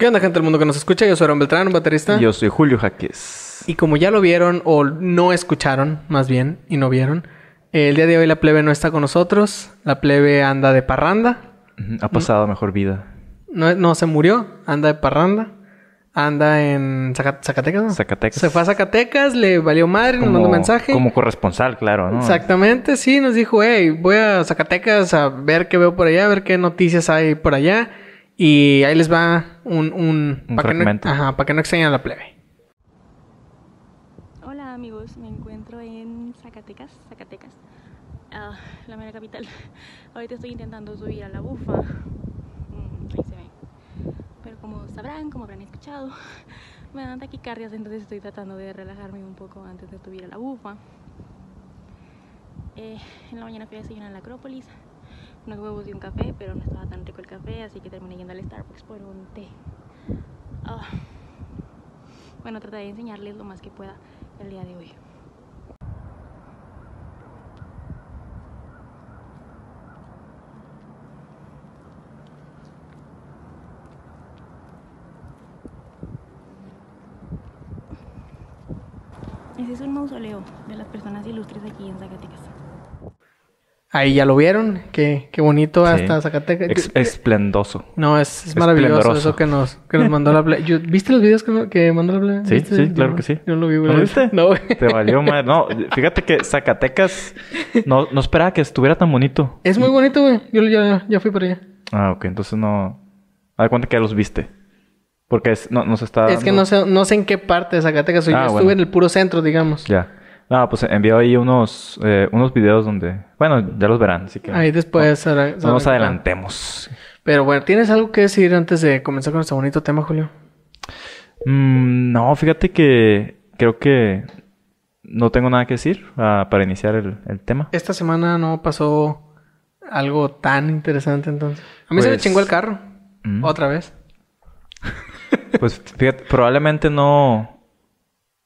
¿Qué onda, gente del mundo que nos escucha? Yo soy Aaron Beltrán, un baterista. Yo soy Julio Jaques. Y como ya lo vieron, o no escucharon, más bien, y no vieron, el día de hoy la plebe no está con nosotros. La plebe anda de parranda. Ha pasado mejor vida. No, no se murió, anda de parranda. Anda en Zaca- Zacatecas, ¿no? Zacatecas. Se fue a Zacatecas, le valió madre, nos mandó un mensaje. Como corresponsal, claro, ¿no? Exactamente, sí, nos dijo, hey, voy a Zacatecas a ver qué veo por allá, a ver qué noticias hay por allá. Y ahí les va un... Un, Un pa' que no, fragmento. ajá, para que no extrañen a la plebe. Hola amigos, me encuentro en Zacatecas, Zacatecas, ah, la mera capital. Ahorita estoy intentando subir a la bufa, Mm, ahí se ve. Pero como sabrán, como habrán escuchado, me dan taquicardias, entonces estoy tratando de relajarme un poco antes de subir a la bufa. Eh, en la mañana fui a desayunar en la Acrópolis, unos huevos y un café, pero no estaba tan rico el café, así que terminé yendo al Starbucks por un té. Ah, bueno, trataré de enseñarles lo más que pueda el día de hoy. Ese es un mausoleo de las personas ilustres aquí en Zacatecas. Ahí ya lo vieron, qué, qué bonito Sí. hasta Zacatecas. Ex- esplendoso. No, es, es maravilloso eso que nos, que nos mandó la. Yo- ¿Viste los videos que, que mandó la plebe? Sí, ¿Viste? sí, claro que sí. Yo no lo vi, güey. ¿No lo viste? No, güey. Te valió mal. No, fíjate que Zacatecas no, no esperaba que estuviera tan bonito. Es muy bonito, güey. Yo ya, ya fui para allá. Ah, ok. Entonces no... A cuenta que ya los viste. Porque es, no, nos está... Es que no sé, no sé en qué parte de Zacatecas. Yo Ah, estuve bueno. en el puro centro, digamos. Ya. No, pues envió ahí unos, eh, unos videos donde... Bueno, ya los verán, así que... Ahí después... ahora- No nos ahora- adelantemos. Pero bueno, ¿tienes algo que decir antes de comenzar con este bonito tema, Julio? Mm, no, fíjate que creo que no tengo nada que decir ah, para iniciar el, el tema. Esta semana no pasó algo tan interesante entonces. A mí se me Pues- chingó el carro. Mm. Otra vez. Pues fíjate, probablemente no,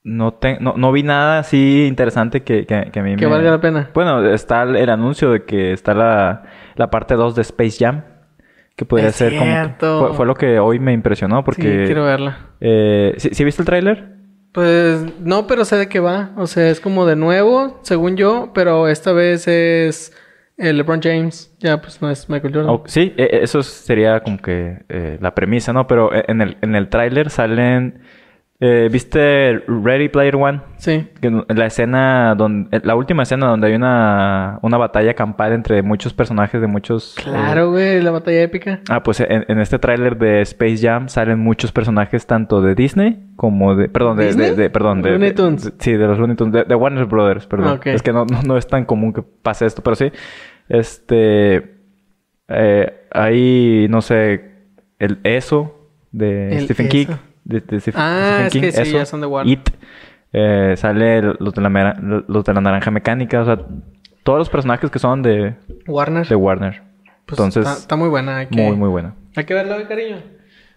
no, te- no, no vi nada así interesante que, que, que a mí Que me... valga la pena. Bueno, está el, el anuncio de que está la, la parte 2 de Space Jam. Que podría Es ser como... Fue, fue lo que hoy me impresionó porque... Sí, quiero verla. eh, ¿sí, sí viste el tráiler? Pues no, pero sé de qué va. O sea, es como de nuevo, según yo, pero esta vez es el LeBron James. Ya, pues no es Michael Jordan. Oh, sí, e- e- eso sería como que eh, la premisa, ¿no? Pero e- en el, en el tráiler salen... eh, ¿Viste Ready Player One? Sí. La escena donde... La última escena donde hay una, una batalla campal entre muchos personajes de muchos... Claro, güey, la batalla épica. Ah, pues en, en este tráiler de Space Jam salen muchos personajes tanto de Disney como de... Perdón, de... ¿Disney? de- de- perdón, de... Looney Tunes. de- sí, de los Looney Tunes. De, Warner Brothers, perdón. Ok. Es que no, no, no es tan común que pase esto, pero sí. Este... eh, ahí, no sé... El Eso de El Stephen. King. De, de Ah, Stephen es King. que sí, Eso. ya son de Warner. It. Eh, sale los de, la los de la naranja mecánica. O sea, todos los personajes que son de, Warner. de Warner. Pues Entonces, está, está muy buena. Hay que, muy, muy buena. Hay que güey, cariño.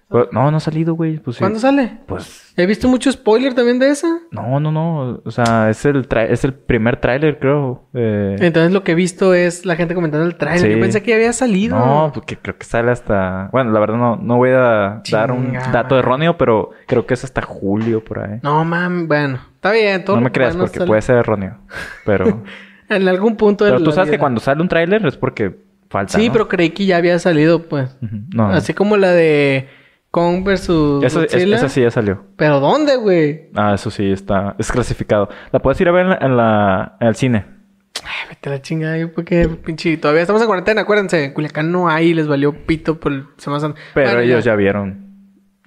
Pero- no, no ha salido, güey. Pues sí. ¿Cuándo sale? Pues He visto mucho spoiler también de esa. no, no, no. O sea, es el tra- es el primer tráiler, creo. Eh, Entonces lo que he visto es la gente comentando el trailer. Sí. Yo pensé que ya había salido. no, porque creo que sale hasta. Bueno, la verdad no, no voy a dar un dato erróneo, pero creo que es hasta julio por ahí. No, mam, bueno. Está bien. Todo no me creas porque sale- puede ser erróneo. Pero, En algún punto de pero tú la sabes que cuando sale un tráiler es porque falta. Sí, ¿no? pero creí que ya había salido, pues. No. Así como la de Kong versus Esa, es- Godzilla. esa sí ya salió. ¿Pero dónde, güey? Ah, eso sí está. Es clasificado. La puedes ir a ver en, la, en, la- en el cine. Ay, vete a la chingada. Yo porque pinche... Todavía estamos en cuarentena, acuérdense. En Culiacán no hay. Les valió pito por el Semana. Pero Bueno, ellos ya vieron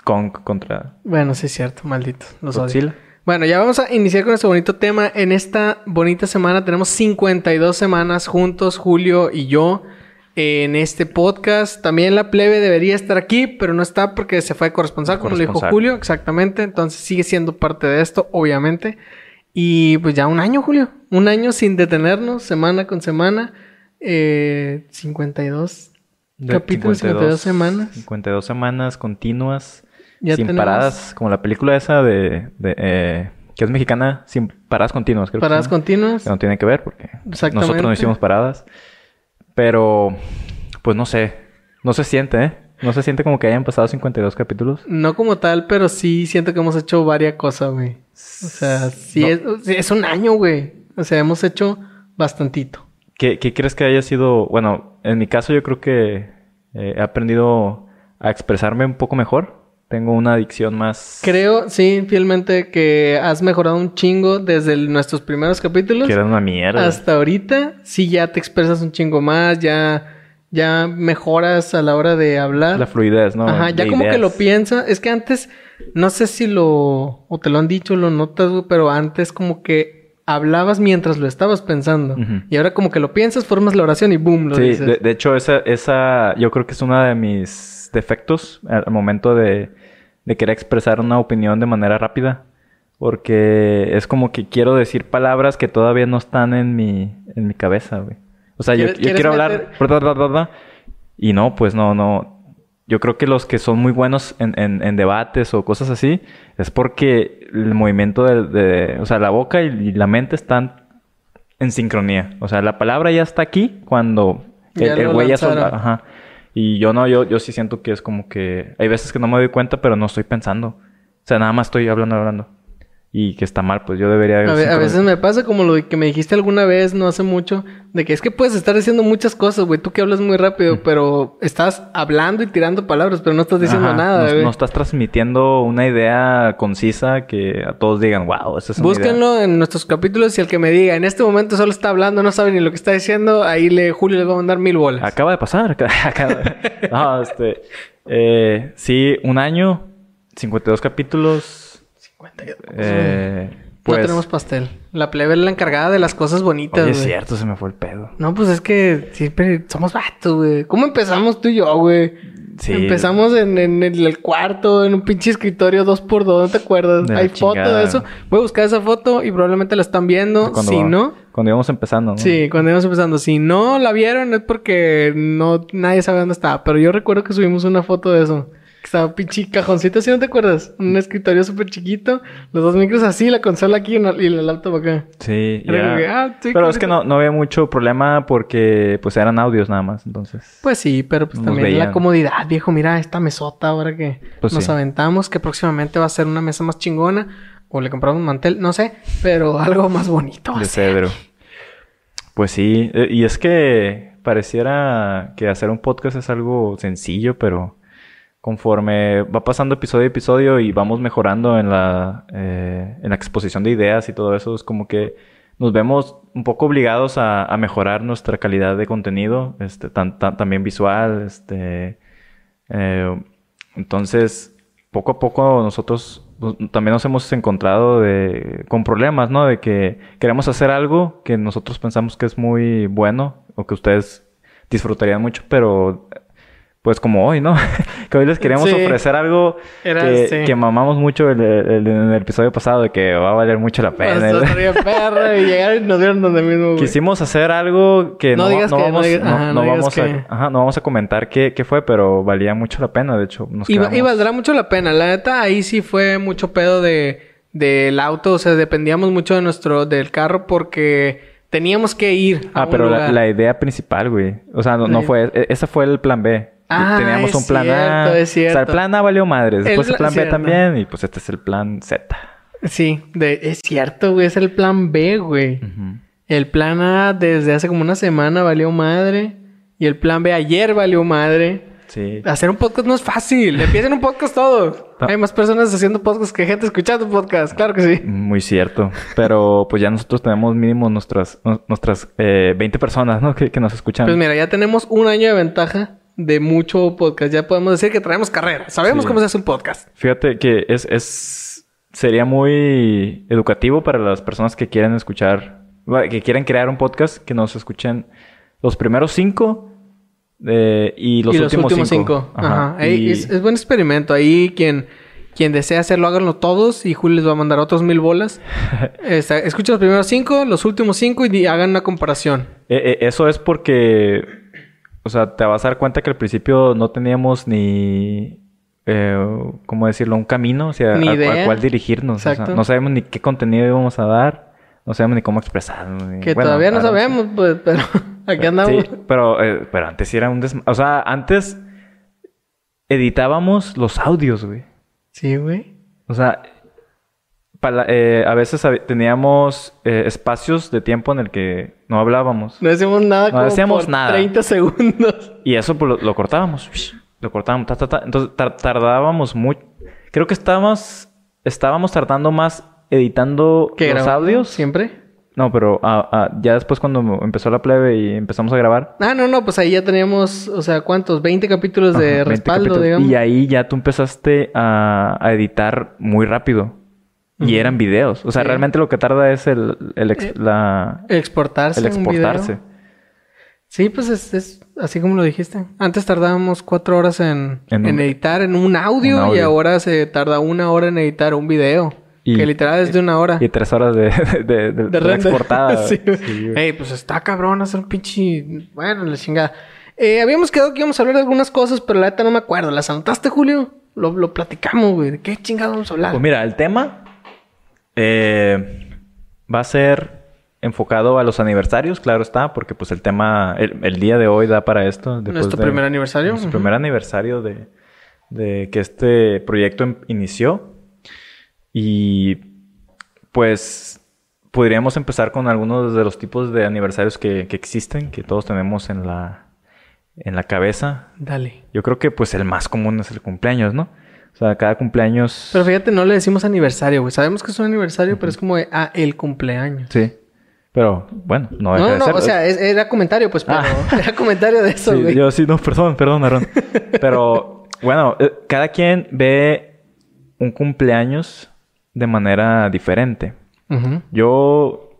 Kong contra Bueno, sí es cierto. Malditos. Los odio. Godzilla. Bueno, ya vamos a iniciar con este bonito tema. En esta bonita semana tenemos 52 semanas juntos, Julio y yo, en este podcast. También la plebe debería estar aquí, pero no está porque se fue a corresponsal, como le dijo Corresponsal. Julio, exactamente. Entonces sigue siendo parte de esto, obviamente. Y pues ya un año, Julio. Un año sin detenernos, semana con semana. Eh, 52 De capítulos, 52 semanas. 52 semanas continuas, Ya sin tenemos- paradas, como la película esa de, de, eh, que es mexicana, sin paradas continuas, creo que Paradas se llama. continuas. Que no tiene que ver porque nosotros no hicimos paradas. Pero, pues no sé, no se siente, ¿eh? ¿No se siente como que hayan pasado 52 capítulos? No como tal, pero sí siento que hemos hecho varias cosas, güey. O sea, sí, No. es, sí, es un año, güey. O sea, hemos hecho bastantito. ¿Qué, qué crees que haya sido? Bueno, en mi caso yo creo que eh, he aprendido a expresarme un poco mejor. Tengo una adicción más... Creo, sí, fielmente que has mejorado un chingo desde el- nuestros primeros capítulos Que era una mierda. hasta ahorita. Sí, ya te expresas un chingo más, ya, ya mejoras a la hora de hablar. La fluidez, ¿no? Ajá, ya De como que lo piensa. Es que antes, no sé si lo, o te lo han dicho, lo notas, pero antes como que hablabas mientras lo estabas pensando. Y ahora como que lo piensas, formas la oración y boom, lo Sí, dices. de, de hecho, esa, esa yo creo que es uno de mis defectos al momento de, de querer expresar una opinión de manera rápida. Porque es como que quiero decir palabras que todavía no están en mi, en mi cabeza, güey. O sea, yo, ¿Quieres- yo quieres quiero hablar... bla, bla, bla, bla, y no, pues no, no. Yo creo que los que son muy buenos en, en- en debates o cosas así es porque el movimiento de, de- o sea, la boca y, y la mente están en sincronía. O sea, la palabra ya está aquí cuando el, Ya el güey ya soltó- lanzaron. Ajá. Y yo no, yo, yo sí siento que es como que hay veces que no me doy cuenta, pero no estoy pensando. O sea, nada más estoy hablando, hablando. Y que está mal, pues yo debería... A, a veces me pasa como lo que me dijiste alguna vez, no hace mucho, de que es que puedes estar diciendo muchas cosas, güey. Tú que hablas muy rápido, pero estás hablando y tirando palabras, pero no estás diciendo Ajá, nada, no, güey. no estás transmitiendo una idea concisa que a todos digan, wow, esa es una idea". Búsquenlo en nuestros capítulos y el que me diga, en este momento solo está hablando, no sabe ni lo que está diciendo, ahí le Julio les va a mandar mil bolas. Acaba de pasar. acaba- no, este... eh, sí, un año, 52 capítulos. 52. Eh, no pues... tenemos pastel. La plebe es la encargada de las cosas bonitas, Oye, es cierto, se me fue el pedo. No, pues es que siempre somos vatos, güey. ¿Cómo empezamos tú y yo, güey? Sí. Empezamos en, en el cuarto, en un pinche escritorio dos por dos, ¿no te acuerdas? De Hay foto de eso. Voy a buscar esa foto y probablemente la están viendo. Cuando, si no, Cuando íbamos empezando, ¿no? sí, cuando íbamos empezando. Si no la vieron es porque no nadie sabe dónde estaba. Pero yo recuerdo que subimos una foto de eso. Estaba pinche cajoncito, ¿sí no te acuerdas? Un escritorio súper chiquito, los dos micros así, la consola aquí y la laptop acá. Sí, Era que, ah, sí, Pero es que no, no había mucho problema porque pues eran audios nada más, entonces. Pues sí, pero pues también la comodidad, viejo. Mira esta mesota ahora que Pues nos sí. aventamos, que próximamente va a ser una mesa más chingona. O le compramos un mantel, no sé, pero algo más bonito. de cedro. Pues sí, eh, y es que pareciera que hacer un podcast es algo sencillo, pero conforme va pasando episodio a episodio y vamos mejorando en la, eh, en la exposición de ideas y todo eso, es como que nos vemos un poco obligados a, mejorar nuestra calidad de contenido, este, tan- tan- también visual, este, eh, entonces, poco a poco nosotros pues, también nos hemos encontrado de, con problemas, ¿no? De que queremos hacer algo que nosotros pensamos que es muy bueno o que ustedes disfrutarían mucho, pero pues como hoy, ¿no? que hoy les queremos Sí. ofrecer algo Era, que, sí. que mamamos mucho el- el- en el episodio pasado de que va a valer mucho la pena. Y llegaron y nos vieron donde mismo, güey. Quisimos hacer algo que No vamos, a, no vamos a comentar qué, qué fue, pero valía mucho la pena. De hecho, nos Y, va- y quedamos- valdrá mucho la pena. La neta, ahí sí fue mucho pedo de del auto. O sea, dependíamos mucho de nuestro... Del carro porque teníamos que ir a Ah, un pero la, lugar. la idea principal, güey. O sea, no, no fue... e- Ese fue el plan B. Ah, Teníamos es un plan A. cierto, es O sea, el cierto. plan A valió madres. Después el, El- plan B cierto. también. Y pues este es el plan Z. Sí, de, es cierto, güey. Es el plan B, güey. El plan A desde hace como una semana valió madre. Y el plan B ayer valió madre. Sí. Hacer un podcast no es fácil. Empiecen un podcast todos. No. Hay más personas haciendo podcast que gente escuchando podcast. Claro que sí. Muy cierto. Pero pues ya nosotros tenemos mínimo nuestras, nu- nuestras eh, 20 personas, ¿no? Que, que nos escuchan. Pues mira, ya tenemos un año de ventaja de mucho podcast. Ya podemos decir que traemos carrera. Sabemos Sí. cómo se hace un podcast. Fíjate que es, es sería muy educativo para las personas que quieren escuchar, que quieren crear un podcast, que nos escuchen los primeros cinco eh, y los, y los últimos, cinco. cinco. Ajá. Ajá. Ey, Y- es, es buen experimento. Ahí quien, quien desea hacerlo, háganlo todos. Y Julio les va a mandar otros mil bolas. Esta- escuchen los primeros cinco, los últimos cinco y hagan una comparación. Eh, eh, eso es porque, o sea, te vas a dar cuenta que al principio no teníamos ni, eh, ¿cómo decirlo? Un camino, o sea, Ni a, cuál dirigirnos. O sea, no sabemos ni qué contenido íbamos a dar, no sabemos ni cómo expresarnos. ni- Que bueno, todavía no sí. sabemos, pues, pero aquí andamos. Sí, pero, eh, pero antes sí era un des... O sea, antes editábamos los audios, güey. Sí, güey. O sea, eh, a veces teníamos eh, espacios de tiempo en el que no hablábamos. No decíamos nada No como decíamos por nada. 30 segundos. Y eso pues, lo, lo cortábamos. Lo cortábamos. ta, ta, ta. Entonces tar- tardábamos mucho. Creo que estábamos, estábamos tardando más editando ¿Qué los grabamos audios. ¿Siempre? No, pero ah, ah, ya después cuando empezó la plebe y empezamos a grabar. Ah, no, no, pues ahí ya teníamos, o sea, ¿cuántos? 20 capítulos de Ajá, 20 respaldo, capítulos. digamos. Y ahí ya tú empezaste a, a editar muy rápido. Y eran videos. O sea, Sí. realmente lo que tarda es el, el ex- Eh, la, Exportarse. el exportarse. Sí, pues es, es así como lo dijiste. Antes tardábamos cuatro horas en, En editar en un audio, un y ahora se tarda una hora en editar un video. Y- que literal es de una hora. Y tres horas de, de, de, de- exportada. sí. Ey, pues está cabrón hacer un pinche... Bueno, la chingada. Eh, habíamos quedado que íbamos a hablar de algunas cosas, pero la neta no me acuerdo. ¿Las anotaste, Julio? Lo, lo platicamos, güey. ¿De qué chingada vamos a hablar? Pues mira, el tema eh, va a ser enfocado a los aniversarios, claro está, porque pues el tema, el, el día de hoy da para esto. Nuestro de- primer aniversario. Nuestro Ujú. primer aniversario de, de que este proyecto em- inició. Y pues podríamos empezar con algunos de los tipos de aniversarios que, que existen, que todos tenemos en la, en la cabeza. Dale. Yo creo que pues el más común es el cumpleaños, ¿no? O sea, cada cumpleaños... Pero fíjate, no le decimos aniversario, güey. Sabemos que es un aniversario, pero es como de, ah, el cumpleaños. Sí. Pero bueno, no deja No, no, de no, ser. o sea, es- era comentario, pues, pero Ah. era comentario de eso, Sí, güey. yo sí, no, perdón, perdón, Aaron. Pero bueno, eh, cada quien ve un cumpleaños de manera diferente. Yo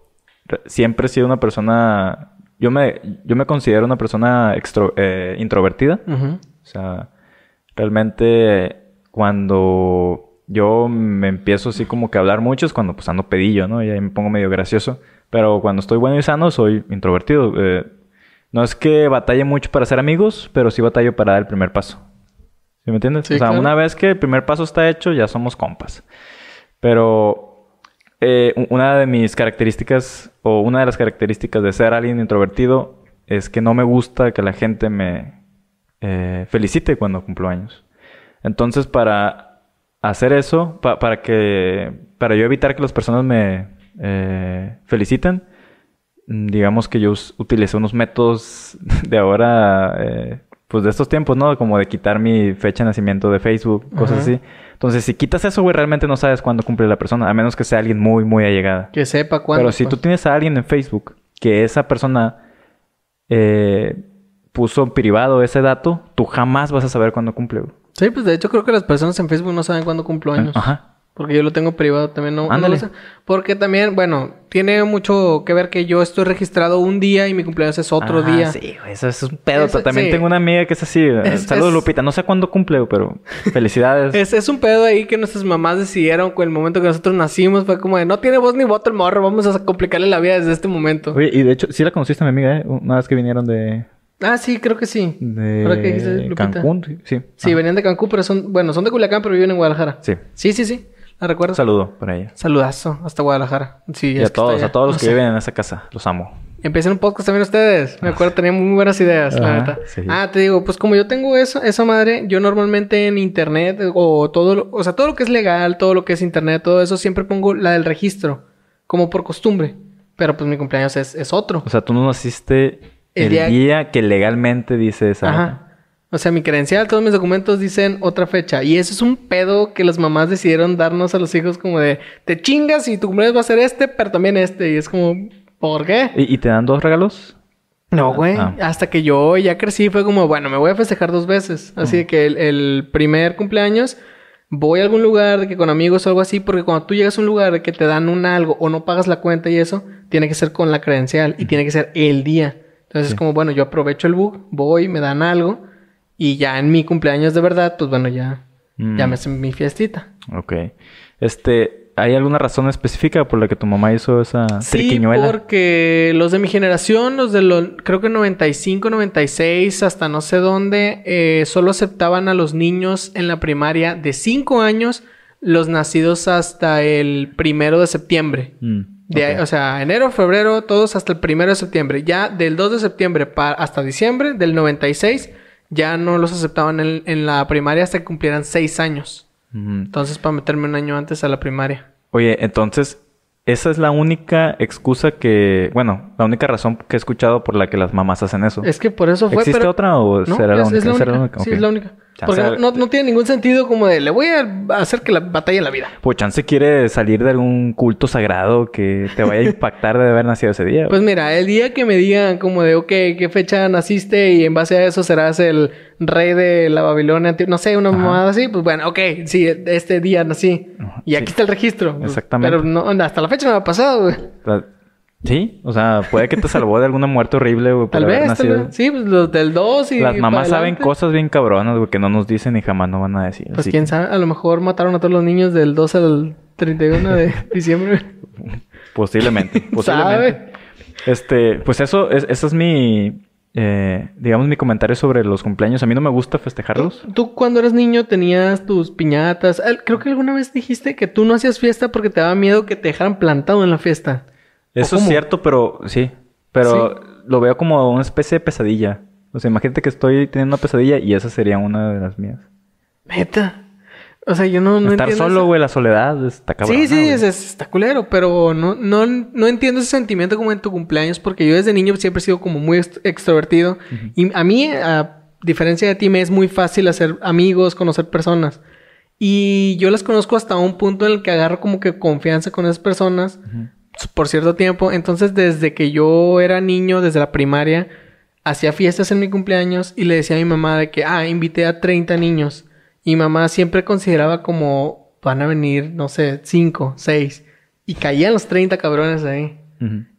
re- siempre he sido una persona... Yo me, yo me considero una persona extro- eh, introvertida. O sea, realmente cuando yo me empiezo así como que a hablar mucho es cuando pues ando pedillo, ¿no? Y ahí me pongo medio gracioso. Pero cuando estoy bueno y sano soy introvertido. Eh, no es que batalle mucho para ser amigos, pero sí batallo para dar el primer paso. ¿Sí me entiendes? Sí, o sea, claro. una vez que el primer paso está hecho, ya somos compas. Pero eh, una de mis características, o una de las características de ser alguien introvertido, es que no me gusta que la gente me eh, felicite cuando cumplo años. Entonces, para hacer eso, pa- para que, para yo evitar que las personas me eh, feliciten, mm, digamos que yo utilicé unos métodos de ahora, eh, pues de estos tiempos, ¿no? Como de quitar mi fecha de nacimiento de Facebook, cosas Ajá. así. Entonces, si quitas eso, güey, realmente no sabes cuándo cumple la persona, a menos que sea alguien muy, muy allegada. Que sepa cuándo. Pero si tú pues. tienes a alguien en Facebook que esa persona eh, puso en privado ese dato, tú jamás vas a saber cuándo cumple. güey. Sí, pues de hecho creo que las personas en Facebook no saben cuándo cumplo años. Ajá. Porque yo lo tengo privado también, no, no lo sé. Porque también, bueno, tiene mucho que ver que yo estoy registrado un día y mi cumpleaños es otro Ah, día. Sí, eso, es un pedo. Eso- También sí. tengo una amiga que es así. Es- Saludos, es- Lupita. No sé cuándo cumple, pero felicidades. Es, es un pedo ahí que nuestras mamás decidieron con el momento que nosotros nacimos. Fue como de, no tiene voz ni voto el morro, vamos a complicarle la vida desde este momento. Oye, y de hecho, sí la conociste a mi amiga, ¿eh? Una vez que vinieron de, Ah, sí, creo que sí. Ahora que dijiste, de Lupita. Cancún. sí, Sí. Venían de Cancún, pero son, bueno, son de Culiacán, pero viven en Guadalajara. Sí. Sí, sí, sí. La recuerdo. Un saludo para ella. Saludazo hasta Guadalajara. Sí, Y a todos, a todos los que sé. viven en esa casa. Los amo. Empiecen un podcast también ustedes. Me acuerdo, tenían muy buenas ideas, la Ajá, neta. sí. Ah, te digo, pues como yo tengo eso, esa madre, yo normalmente en internet o todo, lo- o sea, todo lo que es legal, todo lo que es internet, todo eso, siempre pongo la del registro, como por costumbre. Pero pues mi cumpleaños es, es otro. O sea, tú no naciste El el, día- día... que legalmente dice esa. Ajá. O sea, mi credencial, todos mis documentos dicen otra fecha. Y eso es un pedo que las mamás decidieron darnos a los hijos como de, te chingas y tu cumpleaños va a ser este, pero también este. Y es como, ¿por qué? ¿Y, y te dan dos regalos? No, güey. Ah. Hasta que yo ya crecí fue como, bueno, me voy a festejar dos veces. Así que el, el primer cumpleaños voy a algún lugar de que con amigos o algo así, porque cuando tú llegas a un lugar de que te dan un algo o no pagas la cuenta y eso, tiene que ser con la credencial y tiene que ser el día. Entonces es como, bueno, yo aprovecho el bug, voy, me dan algo y ya en mi cumpleaños de verdad, pues bueno, ya, Mm. ya me hacen mi fiestita. Ok. Este, ¿hay alguna razón específica por la que tu mamá hizo esa Sí, triquiñuela? porque los de mi generación, los de los, creo que 95, 96, hasta no sé dónde, eh, solo aceptaban a los niños en la primaria de 5 años, los nacidos hasta el primero de septiembre. Mm, De. O sea, enero, febrero, todos hasta el primero de septiembre. Ya del 2 de septiembre hasta diciembre del 96, ya no los aceptaban en, en la primaria hasta que cumplieran seis años. Ujú. Entonces, para meterme un año antes a la primaria. Oye, entonces, esa es la única excusa que, bueno, la única razón que he escuchado por la que las mamás hacen eso. Es que por eso fue. ¿Existe pero- otra o No, será la única? es la ¿Será única. Sí, es la única. Porque no, no tiene ningún sentido como de le voy a hacer que la batalla en la vida. Pues chance quiere salir de algún culto sagrado que te vaya a impactar de haber nacido ese día. Pues mira, el día que me digan como de, ok, ¿qué fecha naciste? Y en base a eso serás el rey de la Babilonia, no sé, una Ajá. mamada así. Pues bueno, ok, sí, este día nací. Ajá, Y aquí está el registro. Pues, Exactamente. Pero no, hasta la fecha no me ha pasado, güey. Sí, o sea, puede que te salvó de alguna muerte horrible, güey, Tal vez, tal vez. Sí, pues los del 2 y Las mamás saben cosas bien cabronas, güey, que no nos dicen y jamás no van a decir. Pues quién que, sabe, a lo mejor mataron a todos los niños del 2 al 31 de diciembre. Posiblemente, posiblemente. Este, pues eso, es, ese es mi, eh, digamos, mi comentario sobre los cumpleaños. A mí no me gusta festejarlos. Tú cuando eras niño tenías tus piñatas. Creo que alguna vez dijiste que tú no hacías fiesta porque te daba miedo que te dejaran plantado en la fiesta. Eso ¿O es cierto, pero sí. Pero lo veo como una especie de pesadilla. O sea, imagínate que estoy teniendo una pesadilla y esa sería una de las mías. Neta. O sea, yo no, no Estar entiendo solo, güey, la soledad está cabrón. Sí, sí, es- es- está culero, pero no, no, no entiendo ese sentimiento como en tu cumpleaños, porque yo desde niño siempre he sido como muy ext- extrovertido. Y a mí, a diferencia de ti, me es muy fácil hacer amigos, conocer personas. Y yo las conozco hasta un punto en el que agarro como que confianza con esas personas por cierto tiempo. Entonces, desde que yo era niño, desde la primaria, hacía fiestas en mi cumpleaños y le decía a mi mamá de que, ah, invité a 30 niños. Y mamá siempre consideraba como, van a venir, no sé, 5, 6. Y caían los 30 cabrones ahí.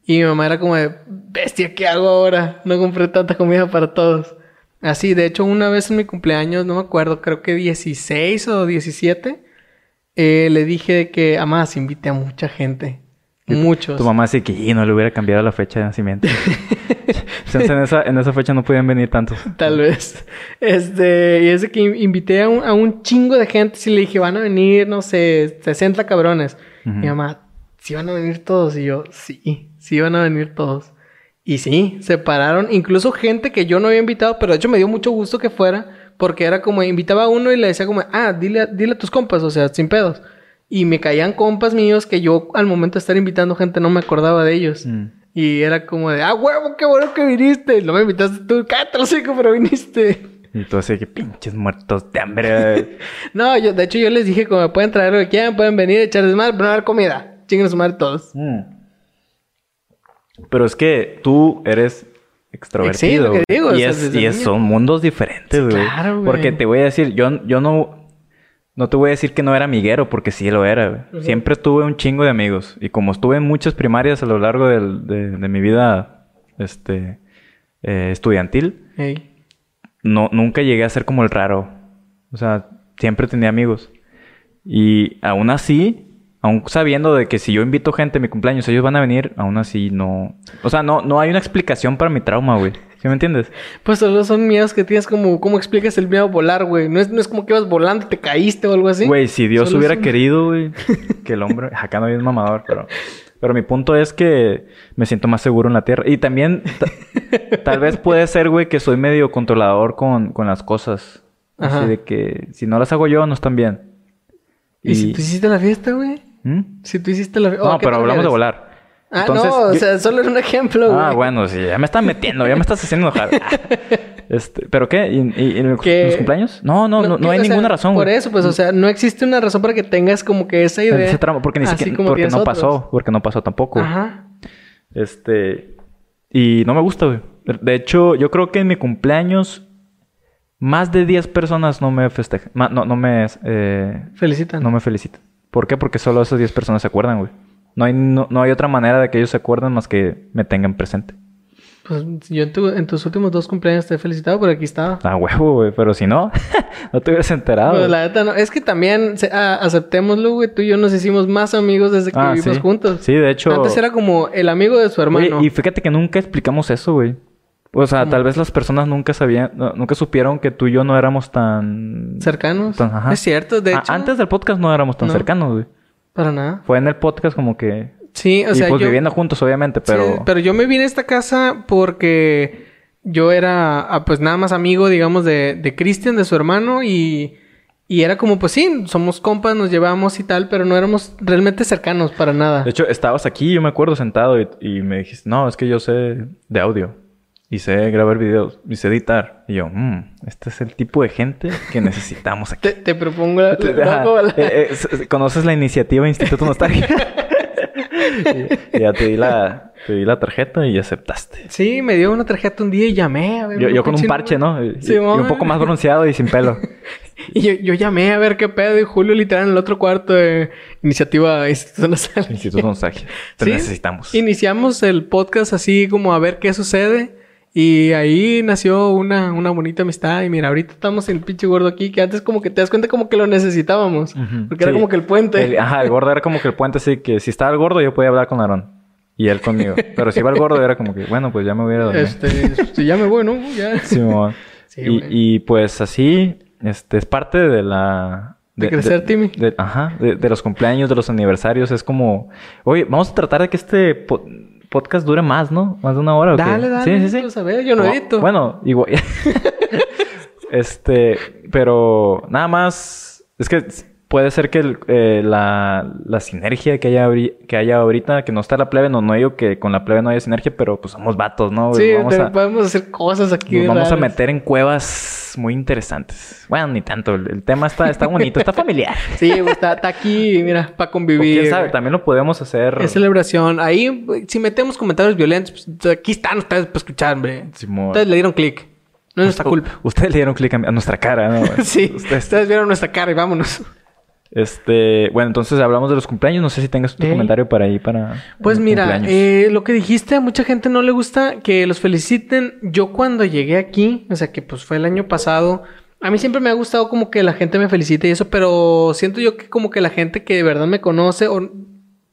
Y mi mamá era como de, bestia, ¿qué hago ahora? No compré tanta comida para todos. Así, de hecho, una vez en mi cumpleaños, no me acuerdo, creo que 16 o 17, eh, le dije que, además, invité a mucha gente. Muchos. Tu mamá dice que "Y, no le hubiera cambiado la fecha de nacimiento. Entonces, en, esa, en esa fecha no podían venir tantos. Tal vez. Este, y es de que in- invité a un, a un chingo de gente. Y le dije, van a venir, no sé, 60 cabrones. Ujú. Mi mamá, ¿sí van a venir todos? Y yo, sí, sí van a venir todos. Y sí, se pararon. Incluso gente que yo no había invitado, pero de hecho me dio mucho gusto que fuera. Porque era como, invitaba a uno y le decía como, ah, dile, a- dile a tus compas, o sea, sin pedos. Y me caían compas míos que yo al momento de estar invitando gente no me acordaba de ellos. Mm. Y era como de, ah, huevo, qué bueno que viniste. No me invitaste tú, cállate los hocico, pero viniste. Así que pinches muertos de hambre. No, yo, de hecho, yo les dije, como pueden traer lo que quieran, pueden venir, echar desmadre, pero no haber comida. Chinguen a su madre todos. Mm. Pero es que tú eres extrovertido. Sí, lo que o y sea, es, desde y es- niño. son mundos diferentes, güey. claro, güey. Porque te voy a decir, yo, yo no... No te voy a decir que no era amiguero, porque sí lo era. Siempre tuve un chingo de amigos. Y como estuve en muchas primarias a lo largo del- de, de mi vida este, eh, estudiantil, no, nunca llegué a ser como el raro. O sea, siempre tenía amigos. Y aún así, aún sabiendo de que si yo invito gente a mi cumpleaños, ellos van a venir, aún así no... O sea, no, no hay una explicación para mi trauma, güey. ¿Sí me entiendes? Pues solo son miedos que tienes como... ¿Cómo explicas el miedo a volar, güey? No es, no es como que ibas volando y te caíste o algo así. Güey, si Dios Solo hubiera son- querido, güey, que el hombre... Acá no hay un mamador, pero... Pero mi punto es que me siento más seguro en la tierra. Y también, ta- tal vez puede ser, güey, que soy medio controlador con, con las cosas. Ajá. Así de que si no las hago yo, no están bien. ¿Y, si tú hiciste la fiesta, güey? ¿Mm? Si tú hiciste la fiesta... No, pero hablamos de volar. Ah, Entonces, no, o sea, solo era un ejemplo, güey. Ah, bueno, sí, ya me estás metiendo, ya me estás haciendo enojar. Este, ¿Pero qué? ¿Y, y- y los, Que- los cumpleaños? No, no, no, no hay sea, ninguna razón, Por eso, pues, o sea, no existe una razón para que tengas como que esa idea. Ese tramo, porque ni siquiera, porque no otros. pasó, porque no pasó tampoco. Ajá. Este, y no me gusta, güey. De hecho, yo creo que en mi cumpleaños más de 10 personas no me festejan, no me, eh, Felicitan. no me felicitan. ¿Por qué? Porque solo esas 10 personas se acuerdan, güey. No hay, no, no hay otra manera de que ellos se acuerden más que me tengan presente. Pues yo en, tu- en tus últimos dos cumpleaños te he felicitado, pero aquí estaba. Ah, huevo, güey. Pero si no, no te hubieras enterado. Pues la neta no. Es que también, se- ah, aceptémoslo, güey. Tú y yo nos hicimos más amigos desde que Ah, vivimos sí. juntos. Sí, de hecho. Antes era como el amigo de su hermano. Y fíjate que nunca explicamos eso, güey. O sea, tal vez las personas nunca sabían, nunca supieron que tú y yo no éramos tan... Cercanos. tan- ajá. Es cierto, de A- hecho. antes del podcast no éramos tan No. cercanos, güey. Para nada. Fue en el podcast como que... Sí, o y sea, pues yo... viviendo juntos, obviamente, pero... Sí, pero yo me vine a esta casa porque yo era, ah, pues nada más amigo, digamos, de, de Cristian, de su hermano, y, y era como, pues sí, somos compas, nos llevamos y tal, pero no éramos realmente cercanos para nada. De hecho, estabas aquí, yo me acuerdo, sentado y, y me dijiste, no, es que yo sé de audio. Y sé grabar videos. Y sé editar. Y yo, mmm, este es el tipo de gente que necesitamos aquí. Te, te propongo la, Te- la- ajá, la- eh, eh, ¿Conoces la iniciativa Instituto Nostalgia? y, ya te di, la, te di la tarjeta y aceptaste. Sí, me dio una tarjeta un día y llamé a ver. Yo, yo con un parche. ¿no? Y, y Simón. un poco más bronceado y sin pelo. Y yo, yo llamé a ver qué pedo. Y Julio, literal, en el otro cuarto de Iniciativa Instituto Nostalgia. Instituto Nostalgia. Te Sí, necesitamos. Iniciamos el podcast así como a ver qué sucede. Y ahí nació una, una bonita amistad. Y mira, ahorita estamos en el pinche gordo aquí, que antes como que te das cuenta como que lo necesitábamos. Porque era Sí. como que el puente. El- ajá, el gordo era como que el puente así que si estaba el gordo yo podía hablar con Aarón. Y él conmigo. Pero si iba el gordo era como que, bueno, pues ya me voy a ir a dormir. Este, este, ya me voy, ¿no? Ya. Simón. Sí, y, y pues así, este, es parte de la... De crecer, Timmy. de- ajá, de, de los cumpleaños, de los aniversarios. Es como, oye, vamos a tratar de que este podcast dure más, ¿no? Más de una hora. ¿o qué? Dale, dale. Sí, sí, sí. yo no edito. Bueno, igual. este, pero nada más. Es que puede ser que el- eh, la, la sinergia que haya, que haya ahorita, que no está la plebe, no, no digo que con la plebe no haya sinergia, pero pues somos vatos, ¿no? Sí, vamos a, podemos hacer cosas aquí. nos vamos a meter en cuevas muy interesantes. Bueno, ni tanto. El, el tema está, está bonito, está familiar. Sí, güey, está, está aquí, mira, para convivir. quién sabe, güey. también lo podemos hacer. Es celebración. Ahí, si metemos comentarios violentos, pues aquí están ustedes para escuchar, hombre. Simón. Ustedes le dieron clic. No es nuestra culpa. Ustedes le dieron clic a, a nuestra cara, ¿no? Sí, Ustedes- ustedes vieron nuestra cara y vámonos. Este, bueno, entonces hablamos de los cumpleaños. No sé si tengas tu Eh. comentario para ahí para. Pues mira, eh, lo que dijiste, a mucha gente no le gusta que los feliciten. Yo cuando llegué aquí, o sea que pues fue el año pasado, a mí siempre me ha gustado como que la gente me felicite y eso, pero siento yo que como que la gente que de verdad me conoce, o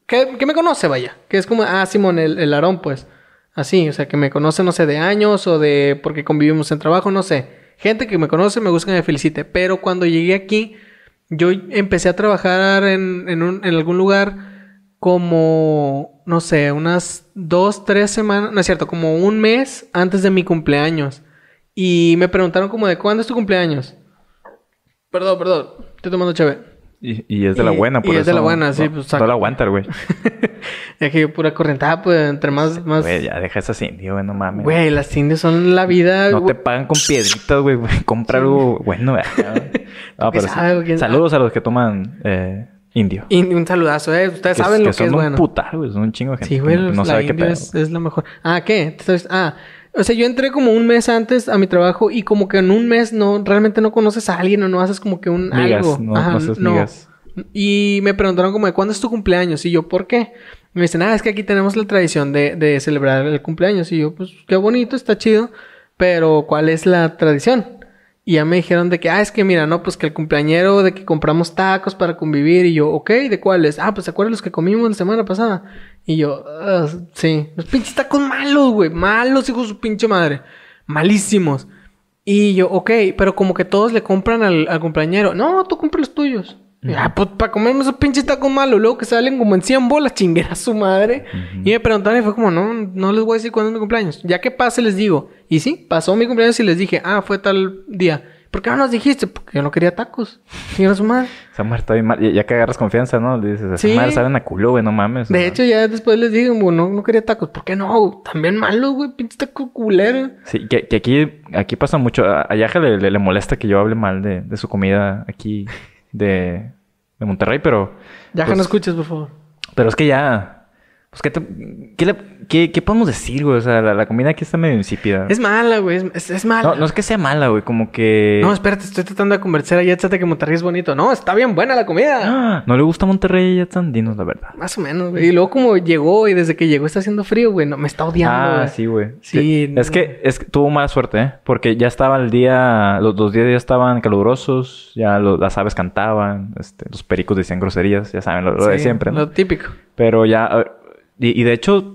que, que me conoce, vaya, que es como, ah, Simón, el, el Aarón, pues, así, o sea, que me conoce, no sé, de años o de porque convivimos en trabajo, no sé. Gente que me conoce me gusta que me felicite, pero cuando llegué aquí, yo empecé a trabajar en, en, un- en algún lugar como, no sé, unas dos, tres semanas, no es cierto, como un mes antes de mi cumpleaños. Y me preguntaron como de cuándo es tu cumpleaños. Perdón, perdón, estoy tomando chévere. Y, y es de la y- buena, por y es de eso la buena, sí, no- pues, No la aguanta, güey. Es que pura correntada, pues entre más, más... Güey, ya deja esa indio, güey, no mames. Güey, las indias son la vida. No te pagan con piedritas, güey. Compra algo bueno, güey. No, pero sabe, Saludos a los que toman eh, indio. Un saludazo, eh. Ustedes Que- saben lo que son es un bueno. putar, güey. Son un chingo de gente. Sí, güey, que no la sabe qué pedo. es, es la mejor. Ah, ¿qué? Estás- Ah, o sea, yo entré como un mes antes a mi trabajo y como que en un mes no, realmente no conoces a alguien o no haces como que un Migas, algo. no- no haces migas. Y me preguntaron como de cuándo es tu cumpleaños y yo, ¿por qué? Y me dicen, ah, es que aquí tenemos la tradición de, de celebrar el cumpleaños. Y yo, pues, qué bonito, está chido, pero ¿cuál es la tradición? Y ya me dijeron de que, ah, es que mira, no, pues que el cumpleañero, de que compramos tacos para convivir. Y yo, ok, ¿de cuáles? Ah, pues ¿se acuerdan los que comimos la semana pasada? Y yo, "Ah, sí, los pinches tacos malos, güey, malos, hijos de su pinche madre, malísimos. Y yo, ok, pero como que todos le compran al, al cumpleañero. No, tú compra los tuyos. Ah, pues para comerme esos pinches tacos malos, luego que salen como en 100 bolas, chinguera su madre. Y me preguntaron y fue como, no, no les voy a decir cuándo es mi cumpleaños. Ya que pase, les digo. Y sí, pasó mi cumpleaños y les dije, ah, fue tal día. ¿Por qué no nos dijiste? Porque yo no quería tacos. Chingera su madre. Esa madre está bien mal. Ya, ya que agarras confianza, ¿no? Le dices, esa Sí. madre saben a culo, güey. No mames. De ¿no? hecho, ya después les como, no, no quería tacos. ¿Por qué no? También malos, güey, pinches tacos culeros. Sí, que, que aquí, aquí pasa mucho. A a Yaja le, le- le molesta que yo hable mal de, de su comida aquí de, de Monterrey, pero... Ya que pues, no escuches, por favor. Pero es que ya... Pues, ¿qué, te- qué, le- qué- qué podemos decir, güey? O sea, la, la comida aquí está medio insípida. Es mala, güey, es, es, es mala. no, no es que sea mala, güey. Como que... No, espérate, estoy tratando de convencer a Yatsate que Monterrey es bonito. No, está bien buena la comida. Ah, No le gusta Monterrey y están dinos, la verdad. Más o menos, güey. Y luego como llegó y desde que llegó está haciendo frío, güey. No, me está odiando, Ah, güey. sí, güey. Sí, Es que, es que tuvo mala suerte, ¿eh? Porque ya estaba el día... Los dos días ya estaban calurosos. Ya lo- las aves cantaban. Este, los pericos decían groserías. Ya saben, lo, lo de siempre, ¿no? Lo típico. Pero ya... Y, y de hecho...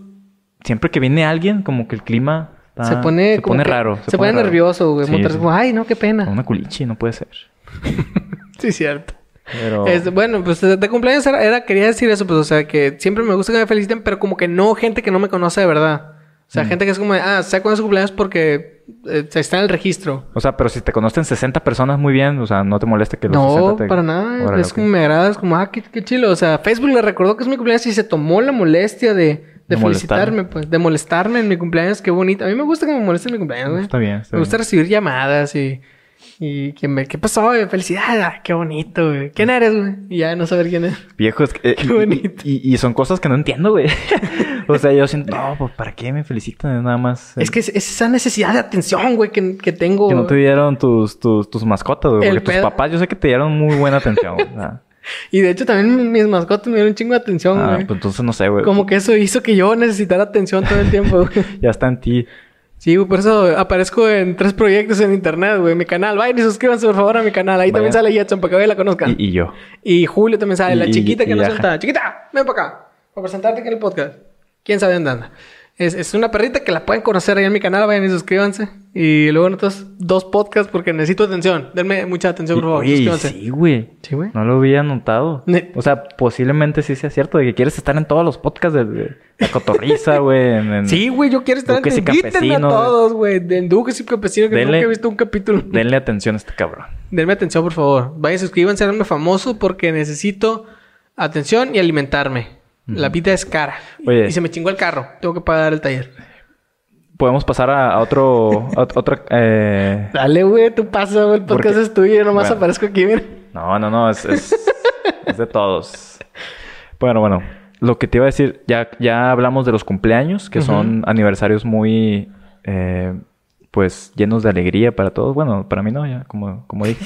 Siempre que viene alguien, como que el clima... está- se pone se como pone que- raro. Se, pone, nervioso, güey. Sí, Monterrey sí. es como, ay, no, qué pena. Una culichi, no puede ser. Sí, cierto. Pero... Este, bueno, pues de, de cumpleaños era, era- quería decir eso, pues, o sea, que siempre me gusta que me feliciten, pero como que no gente que no me conoce de verdad. O sea, Mm. gente que es como, de, ah, sé cuándo es su cumpleaños porque eh, está en el registro. O sea, pero si te conocen 60 personas muy bien, o sea, no te molesta que los No, 60 te... para nada. Órale, es como me agrada, es como, ah, qué, qué chilo. O sea, Facebook le recordó que es mi cumpleaños y se tomó la molestia de, de, De felicitarme, pues, de molestarme en mi cumpleaños. Qué bonito. A mí me gusta que me molesten en mi cumpleaños, güey. Está bien, está Me gusta bien. recibir llamadas y, y que me, ¿qué pasó, güey? Felicidades, ah, qué bonito, güey. ¿Quién eres, güey? Y ya no saber quién es. Viejo, es que... eh, Qué bonito. Y, y- y son cosas que no entiendo, güey. o sea, yo siento... No, pues, ¿para qué me felicitan? Es nada más... Es que es, es esa necesidad de atención, güey, que, que tengo. Que no te dieron tus, tus, tus mascotas, güey. Porque tus papás yo sé que te dieron muy buena atención. Y de hecho también mis mascotas me dieron un chingo de atención, ah, güey. pues entonces no sé, güey. Como que eso hizo que yo necesitara atención todo el tiempo, güey. Ya está en ti. Sí, güey, por eso aparezco en tres proyectos en internet, güey. Mi canal, vayan y suscríbanse por favor a mi canal. Ahí también sale Jetson para que vayan y la conozcan. Y, y yo. Y Julio también sale, la Y- chiquita que no suelta. Chiquita, ven para acá. Para presentarte aquí en el podcast. ¿Quién sabe dónde anda? Es, es una perrita que la pueden conocer ahí en mi canal. Vayan y suscríbanse. Y luego en otros dos podcasts porque necesito atención. Denme mucha atención, por favor. Oye, suscríbanse. sí, güey. Sí, güey. No lo había notado. Ne- O sea, posiblemente sí sea cierto de que quieres estar en todos los podcasts de, de la cotorriza, güey. Sí, güey, yo quiero estar Duques en Invítenme a todos, güey. De Duques y Campesinos que Denle- nunca he visto un capítulo. Denle atención a este cabrón. Denme atención, por favor. Vayan, suscríbanse, háganme famoso porque necesito atención y alimentarme. La vida es cara. Oye. Y se me chingó el carro. Tengo que pagar el taller. Podemos pasar a, otro... a ot- otra... eh, Dale, güey, tú pasa, güey. El podcast es tuyo. Yo nomás Bueno. aparezco aquí, mira. No, no, no. Es, es, es de todos. Bueno, bueno. Lo que te iba a decir... Ya, ya hablamos de los cumpleaños. Que son aniversarios muy... eh, pues llenos de alegría para todos. Bueno, para mí no, ya. Como, como dije.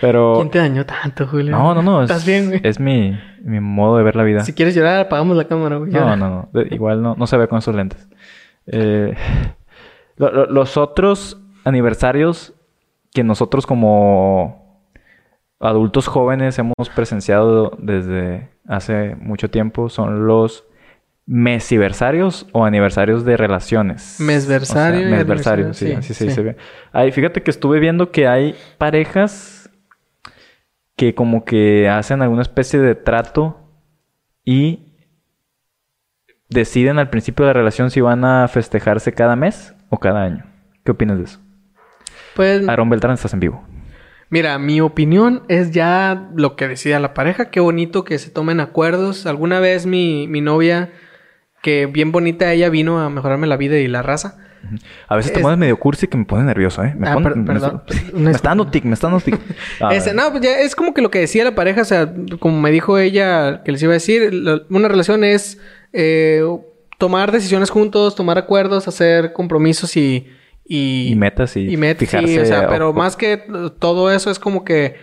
Pero... ¿Quién te dañó tanto, Julio? No, no, no. Es, ¿Estás bien, güey? Es mi, mi modo de ver la vida. Si quieres llorar, apagamos la cámara, güey. No, no, no. Igual no, no se ve con esos lentes. Eh, lo- lo- los otros aniversarios que nosotros como adultos jóvenes hemos presenciado desde hace mucho tiempo son los mesiversarios o aniversarios de relaciones. Mesversario O sea, mesversario, sí, sí, así se dice bien. Ay, fíjate que estuve viendo que hay parejas que como que hacen alguna especie de trato y deciden al principio de la relación si van a festejarse cada mes o cada año. ¿Qué opinas de eso? Pues, Aaron Beltrán, estás en vivo. mira, mi opinión es ya lo que decida la pareja. Qué bonito que se tomen acuerdos. Alguna vez mi, mi novia, que bien bonita ella, vino a mejorarme la vida y la raza. A veces te Es- pones medio cursi que me pone nervioso, ¿eh? Me, Ah, pone- per- me- perdón. me, está dando tic, me está dando tic. Ese- no, pues ya es como que lo que decía la pareja, o sea, como me dijo ella que les iba a decir, una relación es eh, tomar decisiones juntos, tomar acuerdos, hacer compromisos y... Y, Y metas y y met- sí, fijarse o sea, pero más que todo eso es como que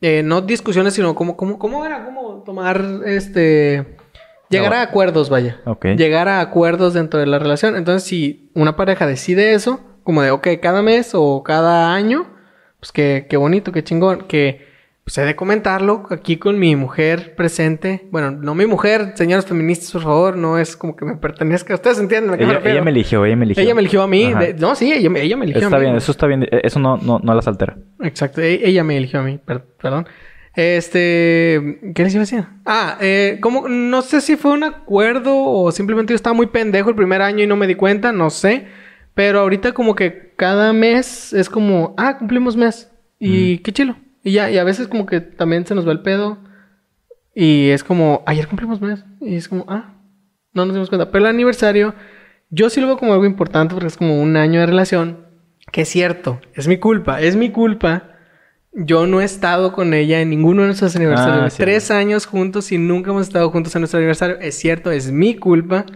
eh, no discusiones, sino como, como, ¿cómo era? Como tomar este... Llegar a acuerdos, vaya. Llegar a acuerdos dentro de la relación. Entonces, si una pareja decide eso, como de, ok, cada mes o cada año, pues qué, qué bonito, qué chingón, que pues he de comentarlo aquí con mi mujer presente. Bueno, no mi mujer, señoras feministas, por favor, no es como que me pertenezca. Ustedes entienden a qué me Ella, refiero. ella me eligió, ella me eligió. Ella me eligió a mí. De- no, sí, ella, me- ella me eligió Está a mí. bien, eso está bien. Eh, Eso no, no, no las altera. Exacto, e- ella me eligió a mí, per- perdón. Este, ¿qué les iba a decir? Ah, eh, como, no sé si fue un acuerdo o simplemente yo estaba muy pendejo el primer año y no me di cuenta, no sé. Pero ahorita como que cada mes es como, ah, cumplimos mes. Y qué chilo. Y ya, y a veces como que también se nos va el pedo. Y es como, ayer cumplimos mes. Y es como, ah, no nos dimos cuenta. Pero el aniversario, yo sí lo veo como algo importante porque es como un año de relación. Que es cierto, es mi culpa, es mi culpa. Yo no he estado con ella en ninguno de nuestros aniversarios. Ah, sí. Tres años juntos y nunca hemos estado juntos en nuestro aniversario. Es cierto, es mi culpa.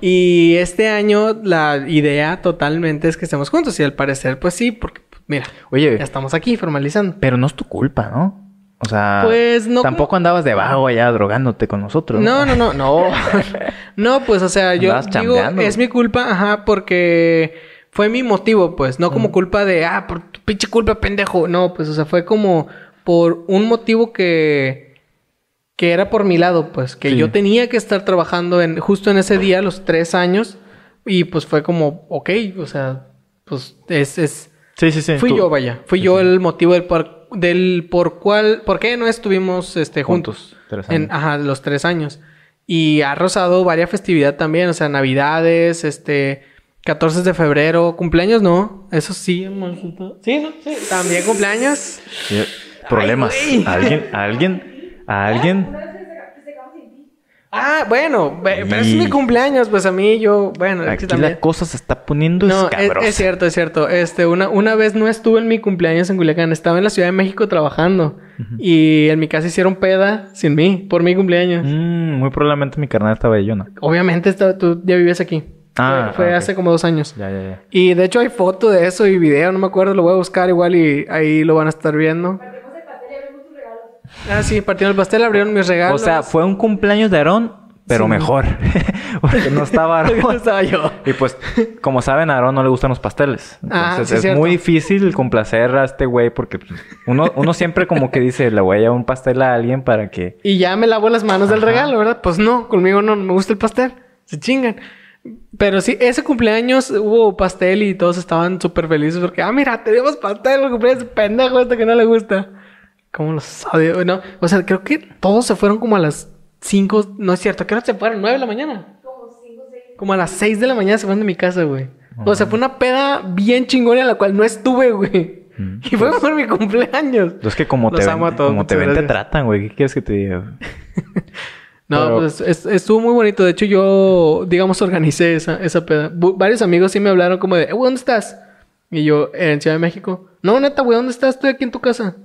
Y este año la idea totalmente es que estemos juntos. Y al parecer, pues sí, porque, pues, mira, Oye, ya estamos aquí formalizando. pero no es tu culpa, ¿no? O sea, Pues, no tampoco andabas de vago allá drogándote con nosotros. No, no, no, no. no, pues, o sea, yo digo, es mi culpa, ajá, porque fue mi motivo, pues, no como culpa de, ah, por tu pinche culpa, pendejo. No, pues, o sea, fue como por un motivo que, que era por mi lado, pues, que Sí. yo tenía que estar trabajando en, justo en ese día, los tres años, y pues fue como, ok, o sea, pues, es, es, Sí, sí, sí. fui tú- yo, vaya, fui yo el motivo del por, del por cual, por qué no estuvimos, este, juntos. Juntos. Tres En, años. ajá, los tres años. Y ha rozado varias festividad también, o sea, navidades, este, 14 de febrero, cumpleaños no, eso sí hemos... Sí, no, sí, también cumpleaños. Problemas. ¿Alguien? ¿Alguien? ¿Alguien? Ah, bueno, ve- pero es mi cumpleaños, pues a mí yo, bueno, Aquí también... la cosa se está poniendo No, es, escabrosa. es cierto, es cierto. Este, una, una vez no estuve en mi cumpleaños en Culiacán, estaba en la Ciudad de México trabajando. Y en mi casa hicieron peda sin mí, por mi cumpleaños. Mm, muy probablemente mi carnal estaba ahí, yo no. Obviamente estaba- tú ya vivías aquí. Ah, fue ah, hace como dos años. Ya, ya, ya. Y de hecho hay foto de eso y video, no me acuerdo, lo voy a buscar igual y ahí lo van a estar viendo. Ah, sí, partieron el pastel, abrieron mis regalos. O sea, fue un cumpleaños de Aarón, pero Sí. mejor. Porque no estaba Porque no Aarón. estaba yo. Y pues, como saben, a Aarón no le gustan los pasteles. Ah, Entonces sí, es cierto. muy difícil complacer a este güey porque pues, uno, uno siempre como que dice, le voy a llevar un pastel a alguien para que... Y ya me lavo las manos del Ajá. regalo, ¿verdad? Pues no, conmigo no me gusta el pastel. Se chingan. Pero sí, ese cumpleaños hubo pastel y todos estaban súper felices porque, ah, mira, tenemos pastel, el cumpleaños de pendejo este que no le gusta. ¿Cómo los odio? No, o sea, creo que todos se fueron como a las 5, no es cierto, ¿a qué hora se fueron? ¿9 de la mañana? Como a las 6 de la mañana se fueron de mi casa, güey. O sea, fue una peda bien chingona en la cual no estuve, güey. Mm, Y fue por mi cumpleaños. Es que como Los te ven, todos, como te, ven te tratan, güey. ¿Qué quieres que te diga? No, Pero- pues es- estuvo muy bonito. De hecho, yo, digamos, organicé esa, esa peda. Bu- varios amigos sí me hablaron como de, eh, güey, ¿dónde estás? Y yo, en Ciudad de México. No, neta, güey, ¿dónde estás? Estoy aquí en tu casa.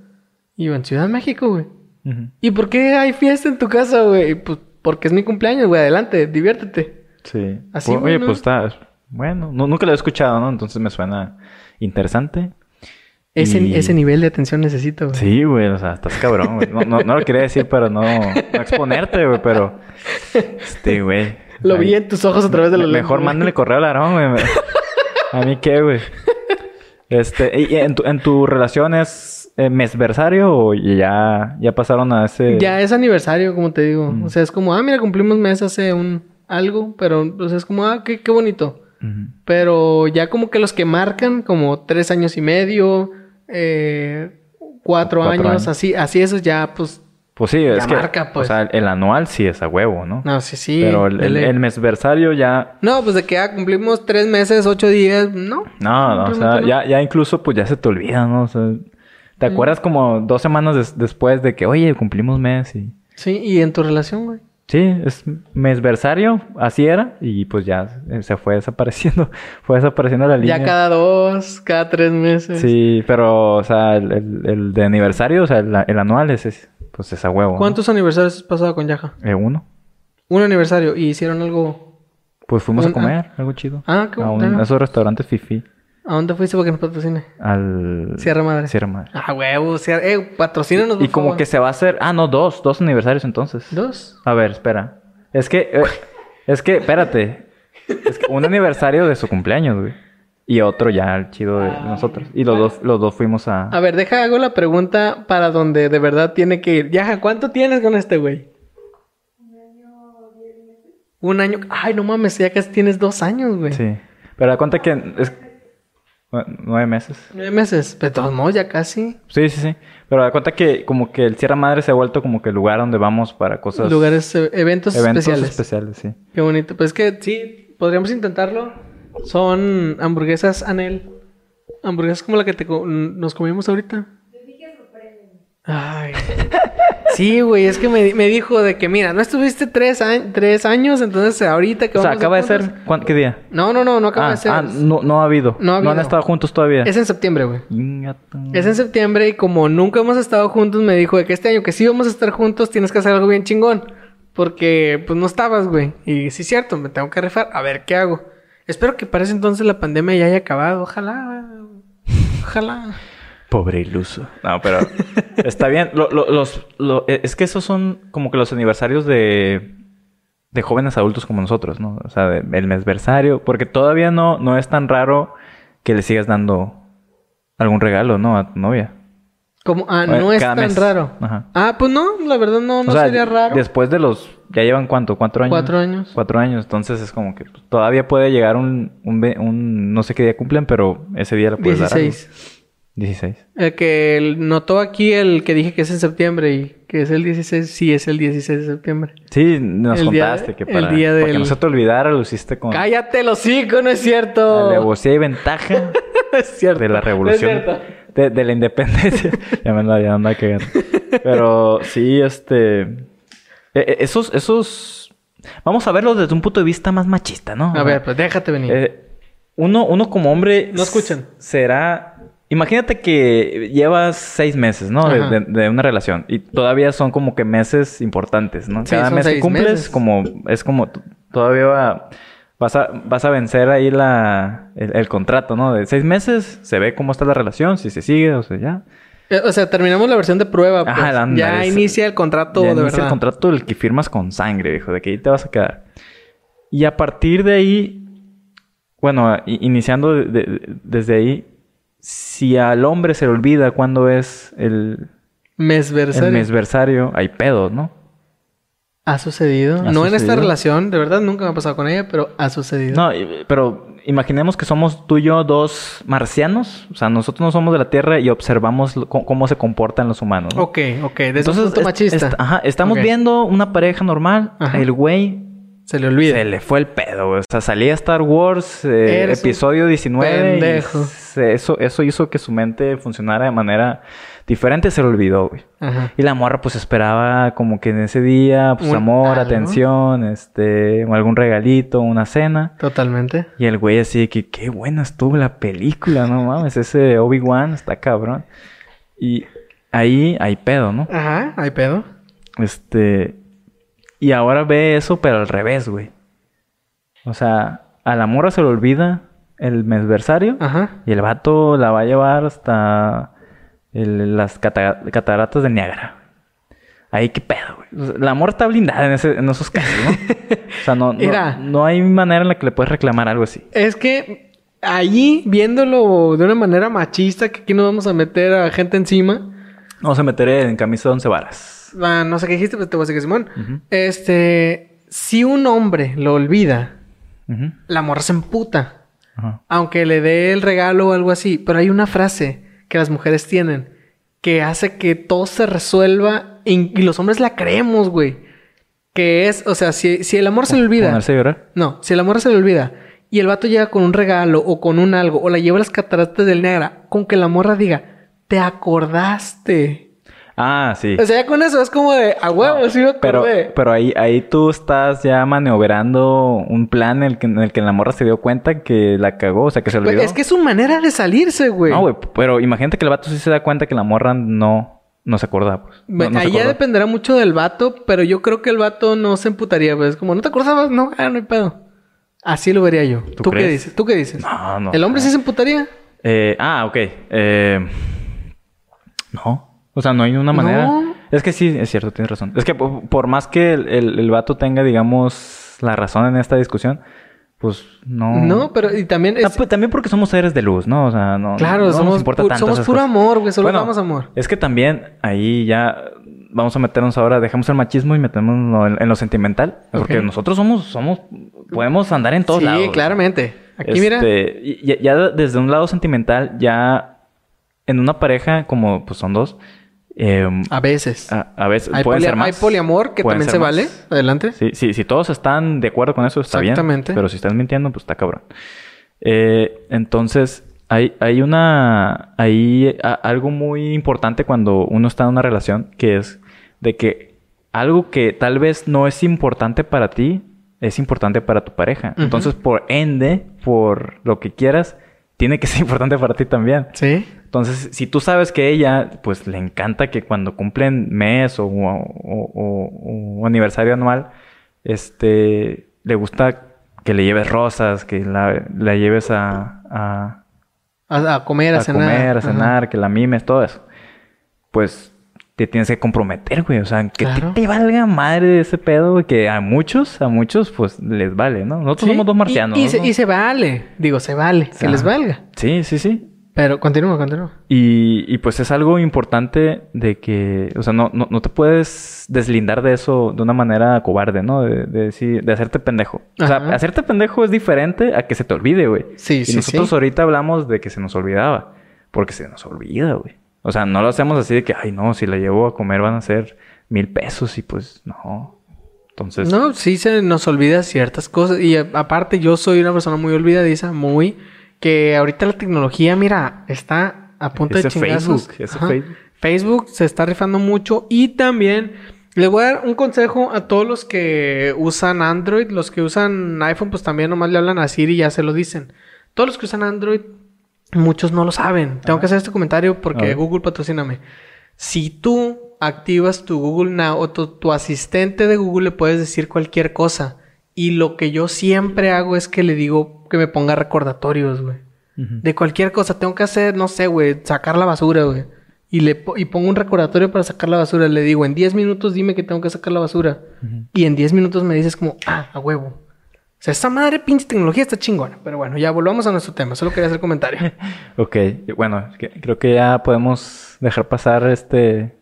Y yo, en Ciudad de México, güey. ¿Y por qué hay fiesta en tu casa, güey? Pues porque es mi cumpleaños, güey. Adelante, diviértete. Sí. Así, Oye, pues está... Bueno, nu- nunca lo he escuchado, ¿no? Entonces me suena interesante. Ese, Y- ese nivel de atención necesito, güey. Sí, güey, o sea, estás cabrón, güey. No, no, no lo quería decir para no, no exponerte, güey, pero... Este, güey. Lo vi en tus ojos a través de los me- Mejor lentes, mándale correo al Aarón, güey. A mí qué, güey. Este, ¿y en tu, en tu relación es eh, mesversario o ya, ya pasaron a ese... Ya es aniversario, como te digo. Mm. O sea, es como, ah, mira, cumplimos mes hace un algo, pero pues es como, ah, qué, qué bonito. Pero ya como que los que marcan, como tres años y medio, eh, cuatro, Cuatro años, años. así, así esos ya, pues, Pues sí, es Ya que... marca, pues. O sea, el anual sí es a huevo, ¿no? no, sí, sí. Pero el, el, el mesversario ya... No, pues de que ya cumplimos tres meses, ocho días, no. No, no, o sea, no. ya, ya incluso pues ya se te olvida, ¿no? O sea, ¿te Mm. acuerdas como dos semanas des- después de que, oye, cumplimos mes y... Sí, y en tu relación, güey. Sí, es mesversario, así era, y pues ya se fue desapareciendo, fue desapareciendo la línea. Ya cada dos, cada tres meses. Sí, pero, o sea, el, el- el de aniversario, o sea, el, el anual es, es, pues es a huevo. ¿no? ¿Cuántos aniversarios has pasado con Yaja? Eh, uno. Un aniversario y hicieron algo. Pues fuimos Un- a comer, algo chido. Ah, qué A un- bueno. a esos restaurantes fifi. ¿A dónde fuiste para que nos patrocine? Al... Sierra Madre. Sierra Madre. Ah, huevo, Sierra. Eh, patrocínanos, Y por como favor. que se va a hacer... Ah, no, dos. Dos aniversarios entonces. ¿Dos? A ver, espera. Es que, eh, es que, espérate. Es que un aniversario de su cumpleaños, güey. Y otro ya el chido de nosotros. Y los dos, los dos fuimos a. A ver, deja, hago la pregunta para donde de verdad tiene que ir. Yaja, ¿cuánto tienes con este güey? Un año. Ay, no mames, ya casi tienes dos años, güey. Sí. Pero da cuenta que es nueve meses. Nueve meses. Pero de todos modos, ya casi. Sí, sí, sí. Pero da cuenta que como que el Sierra Madre se ha vuelto como que el lugar donde vamos para cosas. Lugares, eh, eventos, eventos especiales. especiales, sí. Qué bonito. Pues es que sí, podríamos intentarlo. Son hamburguesas Anel. Hamburguesas como la que te co- nos comimos ahorita. Ay. Sí, güey, es que me, me dijo de que, mira, no estuviste tres, a- tres años, entonces ahorita que O sea, vamos acaba de ser. ¿cuán- ¿Qué día? No, no, no, no acaba ah, de ser. ah, no, no ha habido. No ha han estado juntos todavía. Es en septiembre, güey. Es en septiembre y como nunca hemos estado juntos, me dijo de que este año que sí vamos a estar juntos, tienes que hacer algo bien chingón. Porque, pues, no estabas, güey. Y sí es cierto, me tengo que rifar. A ver, ¿qué hago? Espero que para ese entonces la pandemia ya haya acabado. Ojalá. Ojalá. Pobre iluso. No, pero está bien. Lo- lo- los, lo- eh, es que esos son como que los aniversarios de, de jóvenes adultos como nosotros, ¿no? O sea, de- el mesversario. Porque todavía no, no es tan raro que le sigas dando algún regalo, ¿no? A tu novia. Como, ah, no es tan mes. raro. Ajá. Ah, pues no, la verdad no, no o sea, sería raro. después de los... ¿Ya llevan cuánto? ¿Cuatro años? Cuatro años. Cuatro años. Entonces es como que todavía puede llegar un, un, No sé qué día cumplen, pero ese día le puedes dar algo. 16. 16. El que el- notó aquí el que dije que es en septiembre y que es el 16, sí es el 16 de septiembre. Sí, nos El contaste que el para, día para que del- no se te olvidara lo hiciste con ¡Cállate los hocico! ¡No es cierto! alevosía y ventaja es cierto. de la revolución. No es cierto. de, de la independencia. ya me anda, ya cagando. Pero sí, este... eh, eh, esos, esos... Vamos a verlo desde un punto de vista más machista, ¿no? A ver, pues déjate venir. Eh, uno, uno como hombre... No escuchan. Será... Imagínate que llevas seis meses, ¿no? De, Ajá. de- de una relación. Y todavía son como que meses importantes, ¿no? Sí, Cada mes que cumples, meses. como... Es como... Todavía va- vas, a, vas a vencer ahí la, el, el contrato, ¿no? De seis meses, se ve cómo está la relación, si se sigue, o sea, ya. Eh, O sea, terminamos la versión de prueba. Pues. Ajá, ándale, ya es- inicia el contrato ya de inicia verdad. el contrato del que firmas con sangre, viejo, de que ahí te vas a quedar. Y a partir de ahí, bueno, iniciando de- de- desde ahí, si al hombre se le olvida cuándo es el, Mesversario. el mesversario, hay pedos, ¿no? Ha sucedido. Ha no en esta relación, de verdad nunca me ha pasado con ella, pero ha sucedido. No, pero imaginemos que somos tú y yo dos marcianos, o sea, nosotros no somos de la Tierra y observamos cómo, se comportan los humanos. ¿no? Ok, ok. Desde un punto machista. est- ajá, estamos viendo una pareja normal, Ajá. el güey Se le olvida. Se le fue el pedo, güey. O sea, salía Star Wars, eh, episodio 19. y pendejo. se- eso, eso hizo que su mente funcionara de manera diferente. Se le olvidó, güey. Ajá. Y la morra, pues, esperaba como que en ese día, pues, Un amor, algo. atención, este... algún regalito, una cena. Totalmente. Y el güey así de que... Qué buena estuvo la película, no mames. Ese Obi-Wan está cabrón. Y ahí hay pedo, ¿no? Ajá, hay pedo. Este. Y ahora ve eso, pero al revés, güey. O sea, a la morra se le olvida el mesversario. Ajá. Y el vato la va a llevar hasta el- las cata- cataratas de Niágara. Ahí qué pedo, güey. O sea, la morra está blindada en, ese- en esos casos, ¿no? o sea, no, no, Mira. no hay manera en la que le puedes reclamar algo así. Es que allí, viéndolo de una manera machista, que aquí nos vamos a meter a gente encima. Vamos a meter en camisa de once varas. Ah, no sé qué dijiste, pero te voy a decir que Simón. Este, si un hombre lo olvida, la morra se emputa. Ajá. Aunque le dé el regalo o algo así. Pero hay una frase que las mujeres tienen que hace que todo se resuelva y, y los hombres la creemos, güey. Que es, o sea, si, si el amor se le olvida. No, si el amor se le olvida y el vato llega con un regalo o con un algo o la lleva a las cataratas del Niágara, con que la morra diga, te acordaste. Ah, sí. O sea, ya con eso es como de, a huevo, sí me Pero, pero ahí, ahí tú estás ya maniobrando un plan en el, que, en el que la morra se dio cuenta que la cagó, o sea, que se olvidó. es que es su manera de salirse, güey. No, güey, pero imagínate que el vato sí se da cuenta que la morra no, no se acordaba, pues. No- no Ahí ya dependerá mucho del vato, pero yo creo que el vato no se emputaría, pues. Como, ¿no te acordabas? No, ah, no hay pedo. Así lo vería yo. ¿Tú, qué dices? ¿Tú qué dices? No, no. ¿El hombre sí se emputaría? Eh, ah, ok. Eh, no. O sea, no hay una manera. No. Es que sí, es cierto, tienes razón. Es que por, por más que el, el, el vato tenga, digamos, la razón en esta discusión, pues no. No, pero y también es... pues, también porque somos seres de luz, ¿no? O sea, no. Claro, no nos somos, importa pu- tanto somos puro cosas. amor, güey. Solo Bueno, damos amor. Es que también ahí ya vamos a meternos ahora, dejamos el machismo y metemos en, en lo sentimental. Porque nosotros somos, somos, podemos andar en todos sí, lados. claramente. Aquí, mira. Este, Ya, ya desde un lado sentimental, ya en una pareja, como pues son dos, eh, A veces. a, a veces hay, pueden poli- ser más. hay poliamor que también se más. vale. Adelante. Sí, sí, si todos están de acuerdo con eso, está bien. Exactamente. Pero si estás mintiendo, pues está cabrón. Eh, entonces, hay, hay una. Hay a- algo muy importante cuando uno está en una relación, que es de que algo que tal vez no es importante para ti, es importante para tu pareja. Entonces, por ende, por lo que quieras, tiene que ser importante para ti también. Sí. Entonces, si tú sabes que ella, pues le encanta que cuando cumplen mes o, o- o- o aniversario anual, este, le gusta que le lleves rosas, que la, la lleves a, a, A, a comer, a, a cenar. comer, a Ajá. cenar, que la mimes, todo eso. Pues te tienes que comprometer, güey. O sea, que Claro. te valga madre ese pedo, güey, que a muchos, a muchos, pues les vale, ¿no? Nosotros Sí, somos dos y- marcianos. Y, ¿no? se, y se vale. Digo, se vale. Que les valga. Sí, sí, sí. Pero continúa, continúa. Y, y pues es algo importante de que, o sea, no, no, no te puedes deslindar de eso de una manera cobarde, ¿no? De, de decir, de hacerte pendejo. O sea, hacerte pendejo es diferente a que se te olvide, güey. Sí, y sí, nosotros sí. ahorita hablamos de que se nos olvidaba. Porque se nos olvida, güey. O sea, no lo hacemos así de que, ay, no, si la llevo a comer van a ser mil pesos y pues no. Entonces. No, sí se nos olvida ciertas cosas. Y aparte, yo soy una persona muy olvidadiza, muy. Que ahorita la tecnología, mira, está a punto Ese de chingazos. Facebook, ese. Facebook. Facebook se está rifando mucho. Y también le voy a dar un consejo a todos los que usan Android. Los que usan iPhone, pues también nomás le hablan a Siri y ya se lo dicen. Todos los que usan Android, muchos no lo saben. Tengo que hacer este comentario porque. Google patrocíname. Si tú activas tu Google Now o tu, tu asistente de Google, le puedes decir cualquier cosa. Y lo que yo siempre hago es que le digo que me ponga recordatorios, güey. De cualquier cosa. Tengo que hacer, no sé, güey, sacar la basura, güey. Y, le po- y pongo un recordatorio para sacar la basura. Le digo, en 10 minutos dime que tengo que sacar la basura. Y en 10 minutos me dices como, ah, a huevo. O sea, esta madre pinche tecnología está chingona. Pero bueno, ya volvamos a nuestro tema. Solo quería hacer comentario. Ok, bueno, creo que ya podemos dejar pasar este,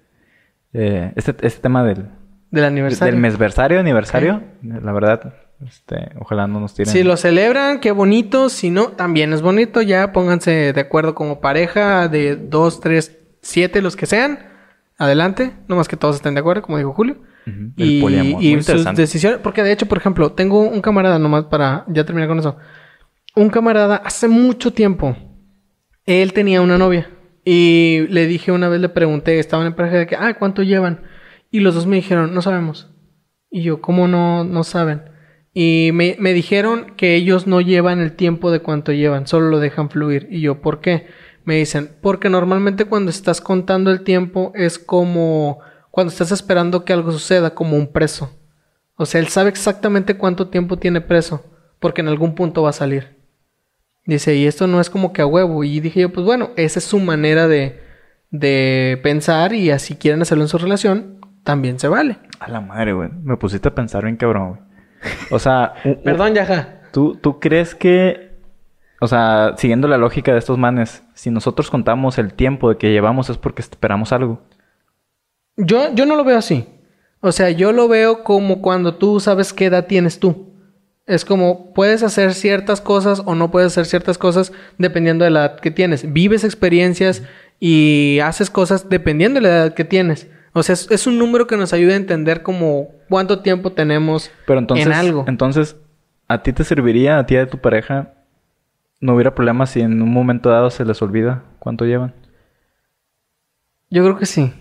eh, este, este tema del, Del aniversario. del mesversario, aniversario. La verdad, este, ojalá no nos tiren. Si lo celebran, qué bonito. Si no, también es bonito. Ya pónganse de acuerdo como pareja de dos, tres, siete, los que sean. Adelante. No más que todos estén de acuerdo, como dijo Julio. El Y, poliamor. y Muy sus decisiones. Porque de hecho, por ejemplo, tengo un camarada, nomás para ya terminar con eso. Un camarada hace mucho tiempo. Él tenía una novia. Y le dije una vez, le pregunté, estaban en pareja de que, ah, ¿cuánto llevan? Y los dos me dijeron, no sabemos. Y yo, ¿cómo no, no saben? Y me, me dijeron que ellos no llevan el tiempo de cuánto llevan, solo lo dejan fluir. Y yo, ¿por qué? Me dicen, porque normalmente cuando estás contando el tiempo es como cuando estás esperando que algo suceda, como un preso. O sea, él sabe exactamente cuánto tiempo tiene preso, porque en algún punto va a salir. Dice, y esto no es como que a huevo. Y dije yo, pues bueno, esa es su manera de, de pensar y así quieren hacerlo en su relación, también se vale. A la madre, güey. Me pusiste a pensar bien cabrón, güey. O sea, Perdón, Yaja. ¿tú, ¿tú crees que, o sea, siguiendo la lógica de estos manes, si nosotros contamos el tiempo de que llevamos es porque esperamos algo? Yo, yo no lo veo así. O sea, yo lo veo como cuando tú sabes qué edad tienes tú. Es como puedes hacer ciertas cosas o no puedes hacer ciertas cosas dependiendo de la edad que tienes. Vives experiencias y haces cosas dependiendo de la edad que tienes. O sea, es, es un número que nos ayuda a entender como cuánto tiempo tenemos Pero entonces, en algo. entonces, ¿a ti te serviría, a ti a tu pareja, no hubiera problema si en un momento dado se les olvida cuánto llevan? Yo creo que sí.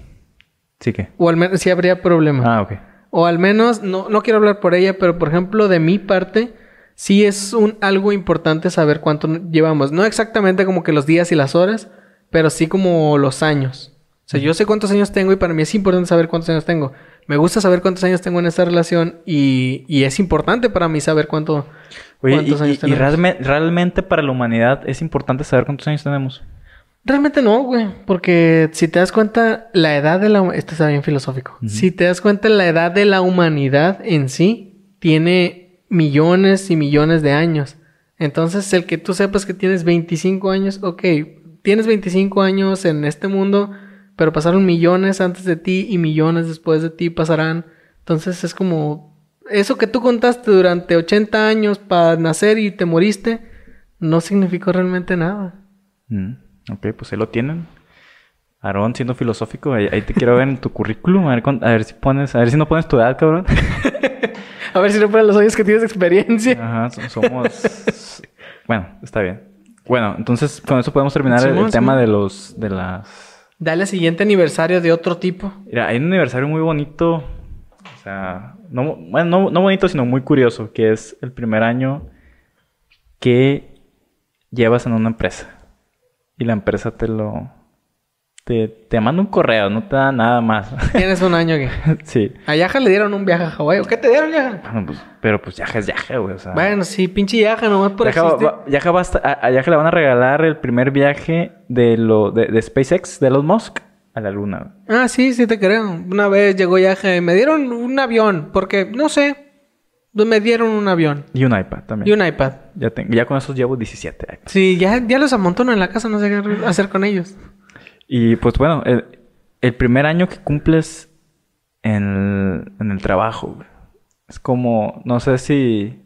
Sí que. O al menos sí habría problema. Ah, ok. O al menos, no, no quiero hablar por ella, pero por ejemplo, de mi parte, sí es un algo importante saber cuánto llevamos. No exactamente como que los días y las horas, pero sí como los años. O sea, yo sé cuántos años tengo y para mí es importante saber cuántos años tengo. Me gusta saber cuántos años tengo en esta relación y, y es importante para mí saber cuánto, Oye, y, cuántos años y- y tenemos. realme- realmente para la humanidad es importante saber cuántos años tenemos. Realmente no, güey. Porque si te das cuenta, la edad de la... Esto está bien filosófico. Si te das cuenta, la edad de la humanidad en sí tiene millones y millones de años. Entonces, el que tú sepas que tienes 25 años, ok, tienes 25 años en este mundo, pero pasaron millones antes de ti y millones después de ti pasarán. Entonces, es como... Eso que tú contaste durante 80 años para nacer y te moriste, no significó realmente nada. Ok, pues ahí lo tienen. Aarón, siendo filosófico, ahí, ahí te quiero ver en tu currículum. A ver, a ver si pones, a ver si no pones tu edad, cabrón. A ver si no ponen los años que tienes experiencia. Ajá, so- somos. bueno, está bien. Bueno, entonces con eso podemos terminar el- tema de los, de las. Dale siguiente aniversario de otro tipo. Mira, hay un aniversario muy bonito. O sea, no, bueno, no, no bonito, sino muy curioso, que es el primer año que llevas en una empresa. Y la empresa te lo. Te, te manda un correo, no te da nada más. Tienes un año que. sí. A Yaja le dieron un viaje a Hawái. ¿O qué te dieron, Yaja? Bueno, pues, pero pues Yaja es Yaja, güey. O sea, Bueno, sí, pinche Yaja, nomás por Yaja, existir. va- Yaja va a- a Yaja le van a regalar el primer viaje de lo de, de SpaceX, de Elon Musk, a la luna. Ah, sí, sí te creo. Una vez llegó Yaja y me dieron un avión. Porque, no sé. Me dieron un avión. Y un iPad también. Y un iPad. Ya, tengo, ya con esos llevo 17 iPads. Sí, ya, ya los amontono en la casa. No sé qué hacer con ellos. Y pues bueno, el, el primer año que cumples en, en el trabajo, güey, es como, no sé si,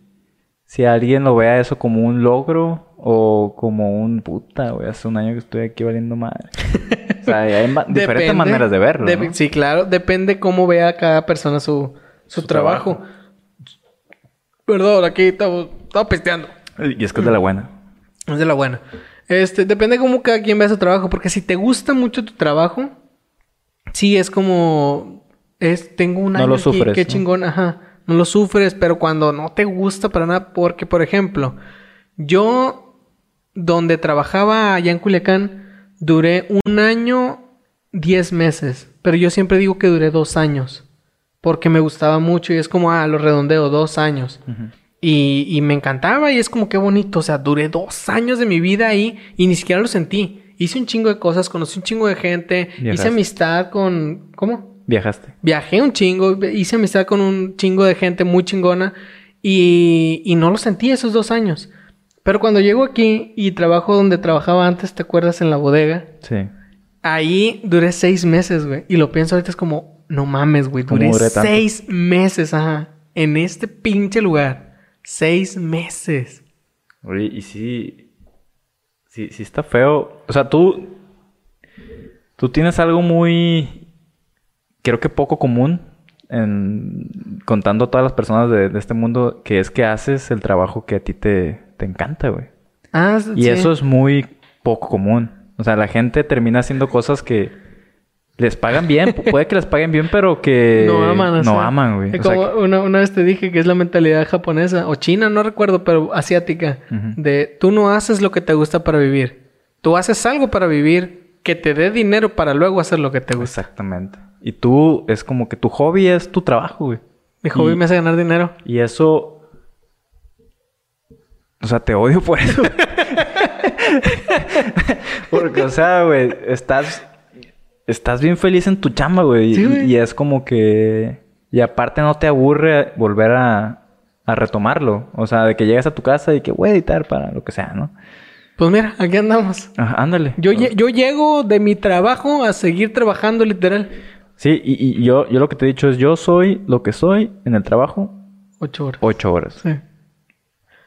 si alguien lo vea eso como un logro o como un puta, güey, hace un año que estoy aquí valiendo madre. o sea, hay ma- diferentes Depende- maneras de verlo. Sí, claro. Depende cómo vea cada persona su, su, Su trabajo. Perdón, aquí estaba, estaba pisteando. Y es que es de la buena. Es de la buena. Este, depende cómo cada quien vea su trabajo. Porque si te gusta mucho tu trabajo, sí es como. Es, tengo un No año lo aquí, sufres, qué ¿no? chingón, ajá. No lo sufres, pero cuando no te gusta para nada, porque, por ejemplo, yo, donde trabajaba allá en Culiacán, duré un año, diez meses. Pero yo siempre digo que duré dos años. Porque me gustaba mucho y es como, ah, lo redondeo, dos años. Y, y me encantaba y es como qué bonito. O sea, duré dos años de mi vida ahí y ni siquiera lo sentí. Hice un chingo de cosas, conocí un chingo de gente, hice amistad con... ¿Cómo? Viajaste. Viajé un chingo, hice amistad con un chingo de gente muy chingona y, y no lo sentí esos dos años. Pero cuando llego aquí y trabajo donde trabajaba antes, ¿te acuerdas? En la bodega. Sí. Ahí duré seis meses, güey. Y lo pienso ahorita es como, no mames, güey. ¿Cómo Duré seis meses, ajá. En este pinche lugar. Seis meses. Oye, y sí. Sí, sí está feo. O sea, tú. Tú tienes algo muy. Creo que poco común. En, contando a todas las personas de, de este mundo. Que es que haces el trabajo que a ti te, te encanta, güey. Ah, Y sí. eso es muy poco común. O sea, la gente termina haciendo cosas que les pagan bien. Pu- Puede que les paguen bien, pero que No aman, no sea, aman, güey. es O sea, como una, una vez te dije que es la mentalidad japonesa o china, no recuerdo, pero asiática. De tú no haces lo que te gusta para vivir. Tú haces algo para vivir que te dé dinero para luego hacer lo que te gusta. Exactamente. Y tú, es como que tu hobby es tu trabajo, güey. Mi hobby Y- me hace ganar dinero. Y eso. O sea, te odio por eso. Porque, o sea, güey, estás. Estás bien feliz en tu chamba, güey. Sí, y, es como que. Y aparte no te aburre volver a, a retomarlo. O sea, de que llegas a tu casa y que voy a editar para lo que sea, ¿no? Pues mira, aquí andamos. Ajá, ándale. Yo, lle- yo llego de mi trabajo a seguir trabajando literal. Sí, y, y yo, yo lo que te he dicho es: yo soy lo que soy en el trabajo Ocho horas. ocho horas. Sí.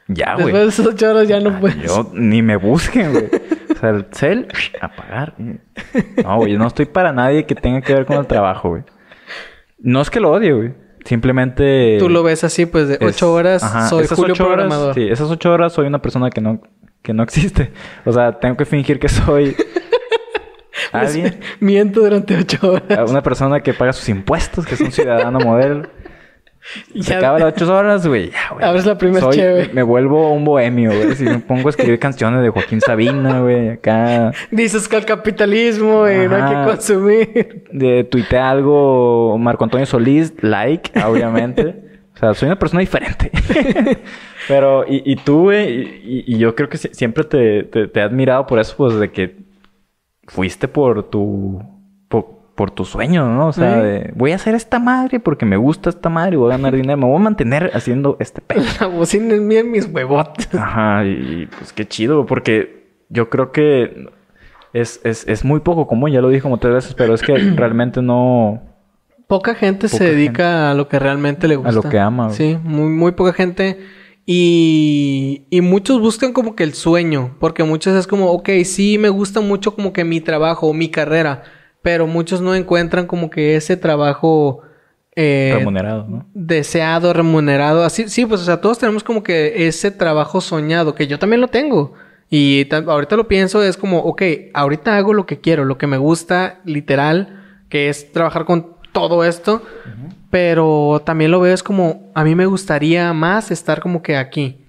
Ya, güey. Después de esas ocho horas ya no puedes. Yo ni me busquen, güey. O sea, el cel, apagar. No, güey, no estoy para nadie que tenga que ver con el trabajo, güey. No es que lo odie, güey. Simplemente. Tú lo ves así, pues de es- ocho horas Ajá, soy esas Julio ocho horas, Programador. Sí, esas ocho horas soy una persona que no, que no existe. O sea, tengo que fingir que soy alguien. miento durante ocho horas. Una persona que paga sus impuestos, que es un ciudadano modelo. Se ya- acaba las ocho horas, güey. Ya, güey. Abres la primer Soy- cheve. Me vuelvo un bohemio, güey. Si me pongo a escribir canciones de Joaquín Sabina, güey. Acá. Dices que el capitalismo y no hay que consumir. De tuitea algo Marco Antonio Solís, like, obviamente. o sea, soy una persona diferente. Pero, y, y tú, güey, y, y yo creo que si- siempre te, te- te he admirado por eso, pues, de que fuiste por tu... Por, por tu sueño, ¿no? O sea, Sí. de, voy a hacer esta madre porque me gusta esta madre y voy a ganar dinero. Me voy a mantener haciendo este pedo. La bocina es mía en mis huevotes. Ajá, y pues qué chido, porque yo creo que es, es, es muy poco común, ya lo dije como tres veces, pero es que realmente no... Poca gente se dedica a lo que realmente le gusta. lo que ama. Sí, muy, muy poca gente. Y, y muchos buscan como que el sueño. Porque muchos es como, ok, sí me gusta mucho como que mi trabajo, mi carrera. Pero muchos no encuentran como que ese trabajo... eh, remunerado, ¿no? deseado, remunerado. Así, sí, pues, o sea, todos tenemos como que ese trabajo soñado, que yo también lo tengo. Y ta- ahorita lo pienso, es como, ok, ahorita hago lo que quiero, lo que me gusta, literal, que es trabajar con todo esto. Pero también lo veo es como, a mí me gustaría más estar como que aquí.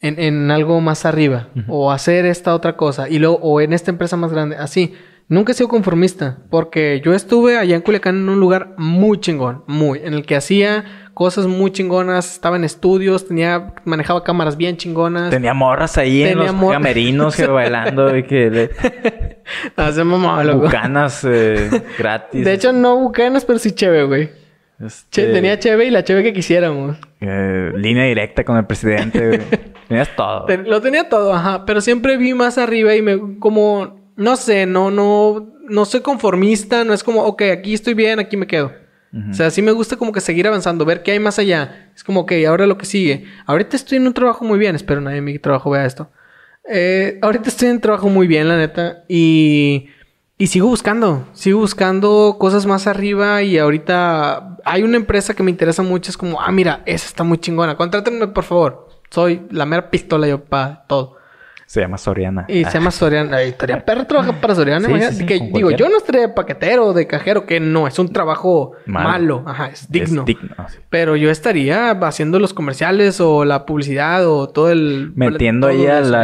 En, en algo más arriba. O hacer esta otra cosa. Y luego, o en esta empresa más grande. Así. Nunca he sido conformista. Porque yo estuve allá en Culiacán en un lugar muy chingón. Muy. En el que hacía cosas muy chingonas. Estaba en estudios. Tenía... Manejaba cámaras bien chingonas. Tenía morras ahí en Tenía los mor- camerinos que bailando y que le- Hacemos monólogo. bucanas eh, gratis. De hecho, no bucanas, pero sí cheve, güey. Este, Che- Tenía cheve y la cheve que quisiéramos. eh, línea directa con el presidente, güey. Tenías todo. Ten- lo tenía todo, ajá. Pero siempre vi más arriba y me... Como... No sé, no, no... No soy conformista. No es como, ok, aquí estoy bien, aquí me quedo. O sea, sí me gusta como que seguir avanzando, ver qué hay más allá. Es como, ok, ahora lo que sigue. Ahorita estoy en un trabajo muy bien. Espero nadie en mi trabajo vea esto. Eh, ahorita estoy en trabajo muy bien, la neta. Y, y sigo buscando. Sigo buscando cosas más arriba. Y ahorita hay una empresa que me interesa mucho. Es como, ah, mira, esa está muy chingona. Contrátenme, por favor. Soy la mera pistola yo para todo. Se llama Soriana. Y se llama Soriana. Estaría perro trabajar para Soriana. Sí, sí, sí, que, digo, yo no estaría de paquetero, de cajero, que no, es un trabajo malo. Malo. Ajá, es digno. Es digno. Pero yo estaría haciendo los comerciales o la publicidad o todo el... Metiendo todo ahí al,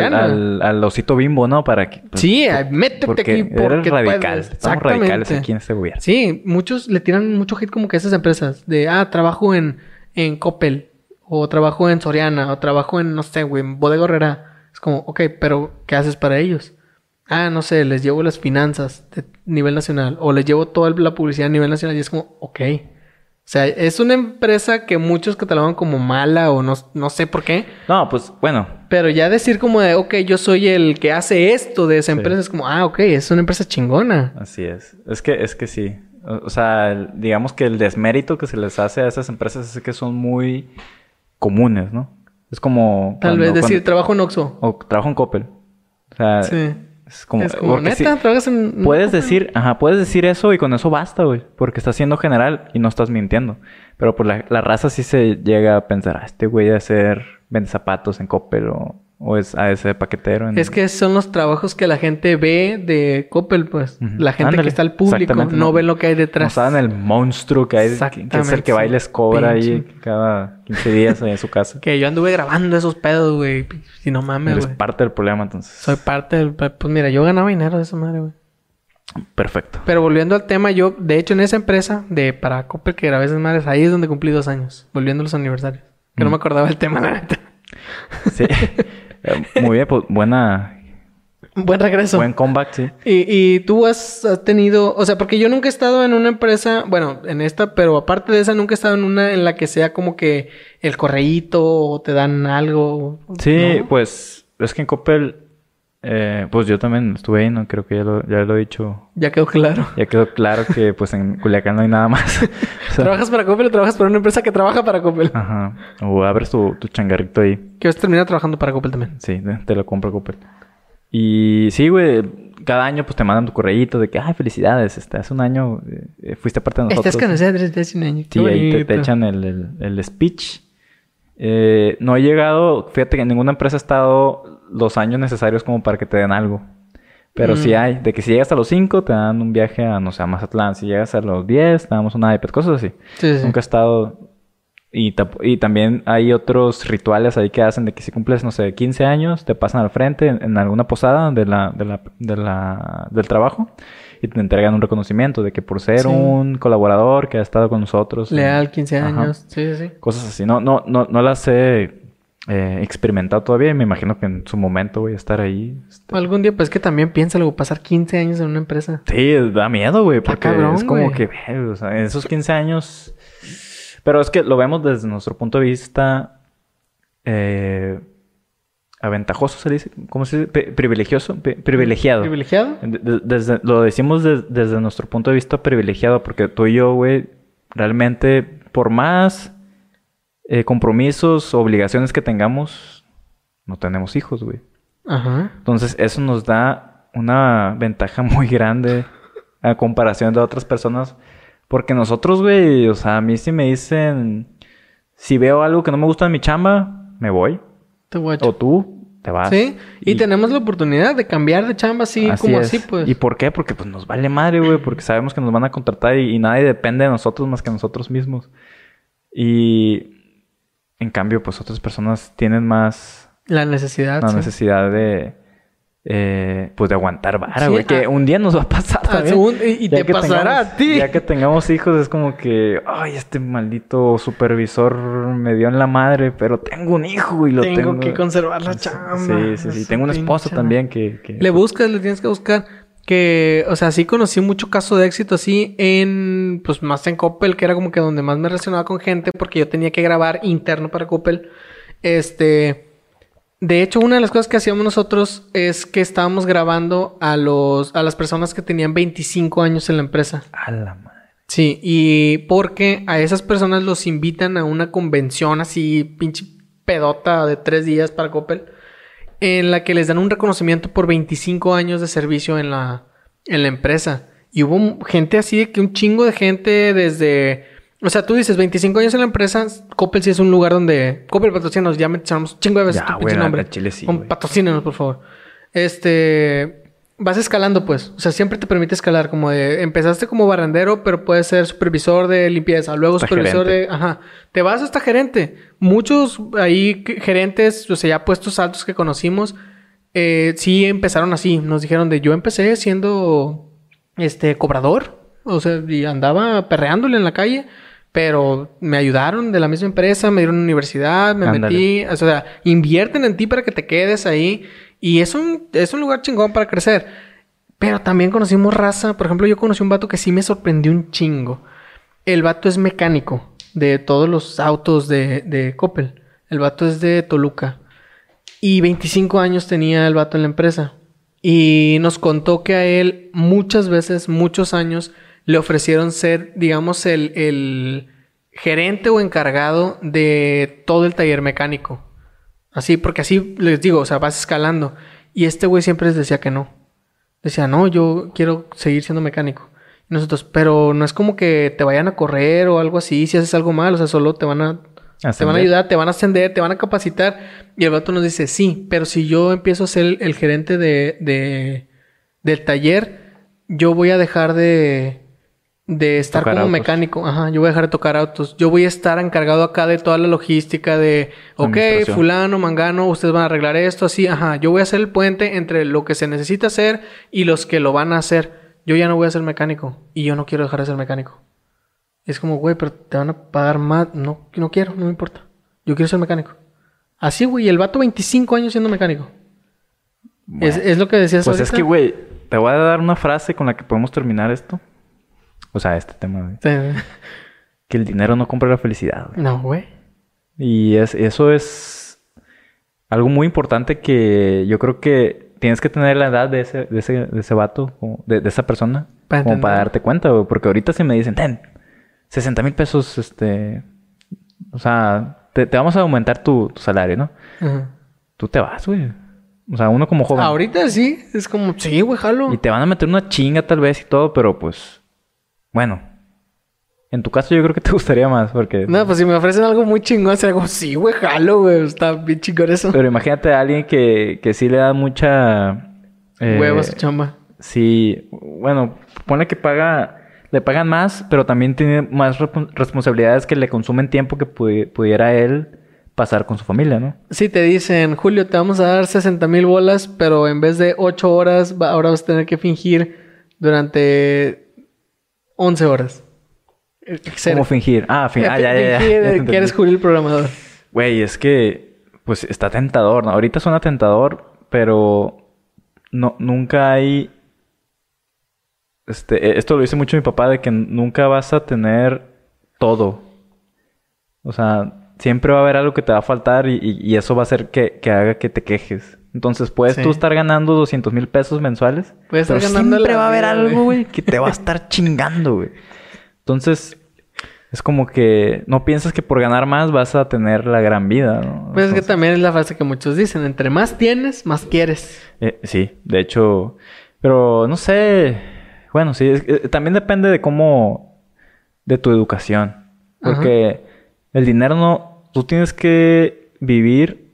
al, osito bimbo, ¿no? Para que... pues, Sí, métete porque aquí porque eres radical. Estamos radicales aquí en este gobierno. Sí, muchos le tiran mucho hate como que a esas empresas. De, ah, trabajo en, en Coppel. O trabajo en Soriana. O trabajo en, no sé, güey, en Bodega Herrera. Es como, ok, pero ¿qué haces para ellos? Ah, no sé, les llevo las finanzas de nivel nacional. O les llevo toda la publicidad a nivel nacional. Y es como, ok. O sea, es una empresa que muchos catalogan como mala o no, no sé por qué. No, pues bueno. Pero ya decir como de, ok, yo soy el que hace esto de esa empresa, es como, ah, ok, es una empresa chingona. Así es. Es que, es que sí. O, o sea, el- digamos que el desmérito que se les hace a esas empresas es que son muy comunes, ¿no? Es como... Tal cuando- vez decir, cuando- trabajo en Oxxo. o trabajo en Coppel. O sea, Sí. es como... es como, neta, trabajas en... Puedes decir, ajá, puedes decir eso y con eso basta, güey. Porque estás siendo general y no estás mintiendo. Pero por la, la raza sí se llega a pensar, ah, este güey a ser vende zapatos en Coppel o, o es a ese paquetero. En... Es que son los trabajos que la gente ve de Coppel, pues. La gente Ándale, que está al público no, no- ve lo que hay No detrás. saben el monstruo que hay, que, es el que va y les cobra ahí cada 15 días en su casa. Que yo anduve grabando esos pedos, güey. Si no mames, Eres güey. parte del problema, entonces. Soy parte del... Pues mira, yo ganaba dinero de esa madre, güey. Perfecto. Pero volviendo al tema, yo, de hecho, en esa empresa de para Coppel que grabé esas madres, ahí es donde cumplí dos años. Volviendo a los aniversarios. Que no Mm. me acordaba del tema, la neta. Sí. Eh, Muy bien, pues buena... Buen regreso. Buen comeback, sí. Y, y tú has, has tenido, o sea, porque yo nunca he estado en una empresa, bueno, en esta, pero aparte de esa, nunca he estado en una en la que sea como que el correíto o te dan algo. Sí, ¿no? pues es que en Coppel, eh, pues yo también estuve ahí, ¿no? Creo que ya lo, ya lo he dicho. Ya quedó claro. Ya quedó claro que pues en Culiacán no hay nada más. O sea, ¿Trabajas para Coppel o trabajas para una empresa que trabaja para Coppel? Ajá. O abres tu, tu changarrito ahí. Que vas a terminar trabajando para Coppel también. Sí, te, lo compro Coppel. Y sí, güey, cada año pues te mandan tu correíto de que, ay, felicidades, este, hace un año eh, fuiste parte de nosotros. Estás conocida desde hace un año. Sí, ahí te, echan el, el- el speech. Eh, no he llegado, fíjate que en ninguna empresa ha estado los años necesarios como para que te den algo. Pero sí Mm. hay, de que si llegas a los 5 te dan un viaje a, no sé, a Mazatlán. Si llegas a los 10 te damos un iPad, cosas así. Sí, sí. Nunca he estado... Y, y también hay otros rituales ahí que hacen de que si cumples, no sé, 15 años, te pasan al frente en, en alguna posada de la, de la, de la, del trabajo y te entregan un reconocimiento de que por ser Sí. un colaborador que ha estado con nosotros. Leal, 15 Ajá. años. Sí, sí, sí. Cosas así. No, no, no, no las he eh, experimentado todavía y me imagino que en su momento voy a estar ahí. este. Algún día, pues que también piensa luego pasar 15 años en una empresa. Sí, da miedo, güey, porque cabrón, es como que, ve, o sea, en esos 15 años... Pero es que lo vemos desde nuestro punto de vista eh, aventajoso, se dice, ¿cómo se dice? Pri- privilegioso, Pri- privilegiado. ¿Privilegiado? De- de- desde, lo decimos des- desde nuestro punto de vista privilegiado, porque tú y yo, güey, realmente, por más eh, compromisos, obligaciones que tengamos, no tenemos hijos, güey. Ajá. Entonces, eso nos da una ventaja muy grande a comparación de otras personas. Porque nosotros, güey, o sea, a mí si me dicen, si veo algo que no me gusta en mi chamba, me voy. Te guacho. O tú, te vas. Sí, y, tenemos la oportunidad de cambiar de chamba así, como es. así, pues. ¿Y por qué? Porque pues nos vale madre, güey, porque sabemos que nos van a contratar y, y nadie depende de nosotros más que nosotros mismos. Y en cambio, pues otras personas tienen más La necesidad. la sí. necesidad de eh, pues de aguantar vara, Sí, güey, que ah, un día nos va a pasar ah, también. y- te pasará tengamos- a ti. Ya que tengamos hijos es como que, ay, este maldito supervisor me dio en la madre, pero tengo un hijo y lo tengo. tengo, que conservar la chamba. Sí, sí, sí. Tengo esposa pinche- también que... que- Le buscas, le tienes que buscar. Que, o sea, sí conocí mucho caso de éxito así en, pues más en Coppel, que era como que donde más me relacionaba con gente, porque yo tenía que grabar interno para Coppel. Este, de hecho, una de las cosas que hacíamos nosotros es que estábamos grabando a los, a las personas que tenían 25 años en la empresa. A la madre. Sí, y porque a esas personas los invitan a una convención así, pinche pedota de tres días para Coppel. En la que les dan un reconocimiento por 25 años de servicio en la, en la empresa. Y hubo gente así de que un chingo de gente desde... O sea, tú dices 25 años en la empresa, Coppel sí es un lugar donde... Coppel patrocínanos, ya mencionamos un chingo de veces Ya, tu pinche la- nombre. Chile sí. Patrocínenos, por favor. Este... Vas escalando, pues. O sea, siempre te permite escalar. Como de... Empezaste como barrendero, pero puedes ser supervisor de limpieza. Luego Hasta supervisor gerente. de... Ajá. Te vas hasta gerente. Muchos ahí gerentes, o sea, ya puestos altos que conocimos, eh, sí empezaron así. Nos dijeron de... Yo empecé siendo... Este... Cobrador. O sea, y andaba perreándole en la calle. Pero me ayudaron de la misma empresa, me dieron universidad, me Ándale. metí. O sea, invierten en ti para que te quedes ahí. Y es un, es un lugar chingón para crecer. Pero también conocimos raza. Por ejemplo, yo conocí un vato que sí me sorprendió un chingo. El vato es mecánico de todos los autos de, de Coppel. El vato es de Toluca. Y 25 años tenía el vato en la empresa. Y nos contó que a él muchas veces, muchos años, le ofrecieron ser, digamos, el, el gerente o encargado de todo el taller mecánico. Así, porque así les digo, o sea, vas escalando. Y este güey siempre les decía que no. Decía, no, yo quiero seguir siendo mecánico. Y nosotros, pero no es como que te vayan a correr o algo así si haces algo mal, o sea, solo te van a, te van a ayudar, te van a ascender, te van a capacitar. Y el vato nos dice, sí, pero si yo empiezo a ser el, el gerente de, de- del taller, yo voy a dejar de, de estar Tocar como autos. mecánico. Ajá, yo voy a dejar de tocar autos. Yo voy a estar encargado acá de toda la logística de, ok, fulano, mangano, ustedes van a arreglar esto, así, ajá. Yo voy a ser el puente entre lo que se necesita hacer y los que lo van a hacer. Yo ya no voy a ser mecánico y yo no quiero dejar de ser mecánico. Es como, güey, pero te van a pagar más. No, no quiero, no me importa. Yo quiero ser mecánico. Así, güey, el vato 25 años siendo mecánico. Es, Bueno. es lo que decías Pues es que, güey, te voy a dar una frase con la que podemos terminar esto. O sea, este tema, güey. Sí. Que el dinero no compra la felicidad, güey. No, güey. Y es, eso es algo muy importante que yo creo que tienes que tener la edad de ese, de ese, de ese vato, de, de esa persona, Para como para darte cuenta, güey. Porque ahorita si me dicen, ten, 60 mil pesos, este... O sea, te, te vamos a aumentar tu, tu salario, ¿no? Ajá. Tú te vas, güey. O sea, uno como joven. Ahorita sí, es como, sí, güey, jalo. Y te van a meter una chinga tal vez y todo, pero pues... Bueno. En tu caso yo creo que te gustaría más porque... No, pues si me ofrecen algo muy chingón, será como, sí, güey, jalo, güey. Está bien chingón eso. Pero imagínate a alguien que, que sí le da mucha... eh, Huevos, chamba. Sí, bueno, pone que paga, le pagan más, pero también tiene más respon- responsabilidades que le consumen tiempo que pudi- pudiera él pasar con su familia, ¿no? Si te dicen, Julio, te vamos a dar 60 mil bolas, pero en vez de 8 horas, va- ahora vas a tener que fingir durante 11 horas. Eh, ¿Cómo fingir? Ah, fin- ah, ya, ya, ya. fingir, que eres Julio el programador. Güey, es que, pues está tentador, ¿no? Ahorita suena tentador, pero no, nunca hay. Este, eh, esto lo dice mucho mi papá, de que nunca vas a tener todo. O sea, siempre va a haber algo que te va a faltar y, y- y eso va a hacer que, que haga que te quejes. Entonces, puedes Sí. tú estar ganando 200 mil pesos mensuales. Puedes pero estar ganando siempre la va a haber algo, güey. que te va a estar chingando, güey. Entonces, es como que no piensas que por ganar más vas a tener la gran vida, ¿no? Pues es que también es la frase que muchos dicen, entre más tienes, más quieres. eh, sí, de hecho, pero no sé, bueno, sí, es- eh, también depende de cómo, de tu educación, porque el dinero no, tú tienes que vivir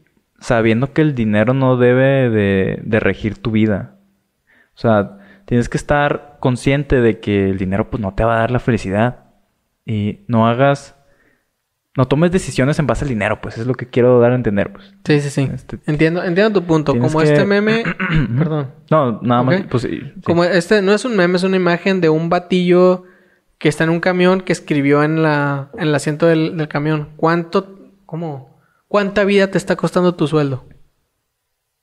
sabiendo que el dinero no debe de, de regir tu vida. O sea, tienes que estar consciente de que el dinero pues no te va a dar la felicidad y no hagas, no tomes decisiones en base al dinero, pues es lo que quiero dar a entender, pues. Sí, sí, sí. Este- Entiendo, entiendo tu punto. Como que- este meme, perdón. No, nada más, pues sí, sí. Como este no es un meme, es una imagen de un batillo que está en un camión que escribió en la en el asiento del, del camión. ¿Cuánto, cómo, cuánta vida te está costando tu sueldo?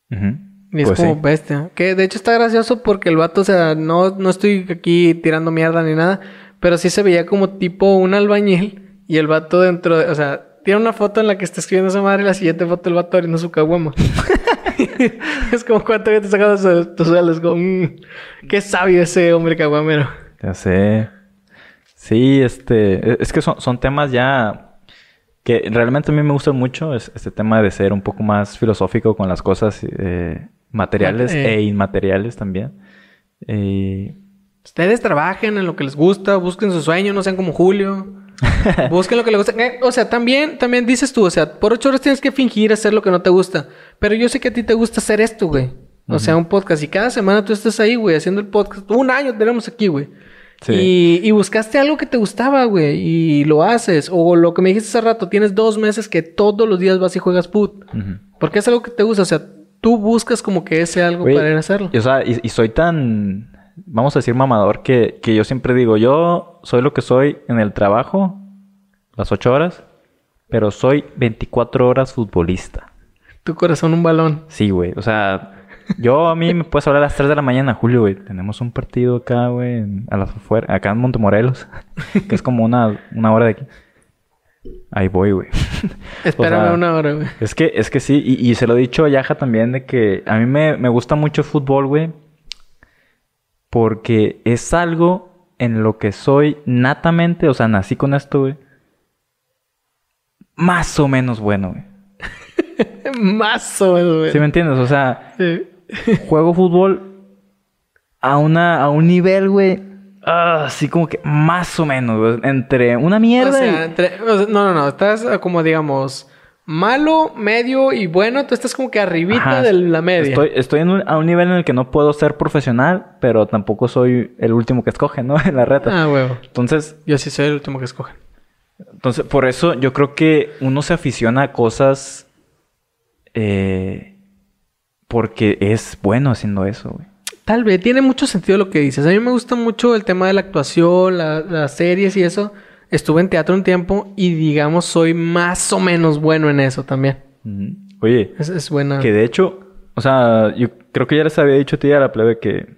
Ujú. Y es Pues como sí. bestia. Que de hecho está gracioso porque el vato, o sea, no, no estoy aquí tirando mierda ni nada, pero sí se veía como tipo un albañil y el vato dentro de, o sea, tiene una foto en la que está escribiendo esa madre y la siguiente foto el vato abriendo su caguama. es como cuánto vida te sacando tu sueldo. Es como, mm, qué sabio ese hombre caguamero. Ya sé. Sí, este, e- es que son, son temas ya Que realmente a mí me gusta mucho es- este tema de ser un poco más filosófico con las cosas eh, materiales Eh. e inmateriales también. Eh, Ustedes trabajen en lo que les gusta, busquen su sueño, no sean como Julio. busquen lo que les gusta. Eh, o sea, también, también dices tú, o sea, por ocho horas tienes que fingir hacer lo que no te gusta. Pero yo sé que a ti te gusta hacer esto, güey. O sea, un podcast. Y cada semana tú estás ahí, güey, haciendo el podcast. Un año tenemos aquí, güey. Sí. Y, y buscaste algo que te gustaba, güey, y lo haces. O lo que me dijiste hace rato, tienes dos meses que todos los días vas y juegas put. Porque es algo que te gusta. O sea, tú buscas como que ese algo Güey, para ir a hacerlo. y, o sea, y, y soy tan, vamos a decir, mamador, que, que yo siempre digo, yo soy lo que soy en el trabajo, las ocho horas, pero soy 24 horas futbolista. Tu corazón un balón. Sí, güey. O sea, yo a mí me puedes hablar a las 3 de la mañana, Julio, güey. Tenemos un partido acá, güey, a las afuera, acá en Montemorelos, que es como una, una hora de aquí. Ahí voy, güey. Espérame O sea, una hora, güey. Es que, es que sí, y, y se lo he dicho a Yaja también de que a mí me, me gusta mucho el fútbol, güey. Porque es algo en lo que soy natamente, o sea, nací con esto, güey. Más o menos bueno, güey. Más o menos, güey. ¿Sí me entiendes? O sea, Sí. Juego fútbol a una a un nivel, güey. ah, así como que más o menos, güey. Entre una mierda O sea, y... entre- o sea, no, no, no. Estás como, digamos, malo, medio y bueno. Tú estás como que arribita Ajá, de la media. Estoy, estoy en un- a un nivel en el que no puedo ser profesional, pero tampoco soy el último que escoge, ¿no? En la reta. Ah, huevo. Entonces, Yo sí soy el último que escogen. entonces, por eso yo creo que uno se aficiona a cosas eh, porque es bueno haciendo eso, güey. Tal vez. Tiene mucho sentido lo que dices. A mí me gusta mucho el tema de la actuación, la- las series y eso. Estuve en teatro un tiempo y, digamos, soy más o menos bueno en eso también. Oye, Es, es buena. que de hecho, o sea, yo creo que ya les había dicho a ti a la plebe que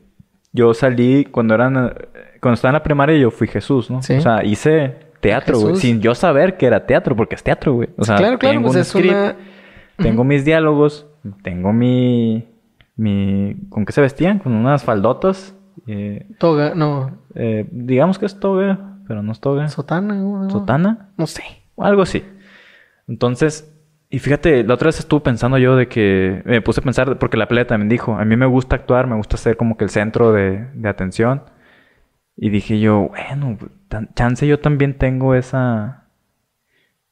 yo salí cuando eran, cuando estaba en la primaria yo fui Jesús, ¿no? Sí. O sea, hice teatro, güey, sin yo saber que era teatro, porque es teatro, güey. O sea, claro, claro. tengo Pues un es script, una... tengo mis diálogos, tengo mi, mi, ¿con qué se vestían? Con unas faldotas, eh, Toga. No. eh, digamos que es toga, pero no es toga. Sotana. ¿no? ¿Sotana? No sé. O algo así. Entonces, y fíjate, la otra vez estuve pensando yo de que me puse a pensar, porque la pelea también dijo, a mí me gusta actuar, me gusta ser como que el centro de, de atención. Y dije yo, bueno, tan- chance yo también tengo esa,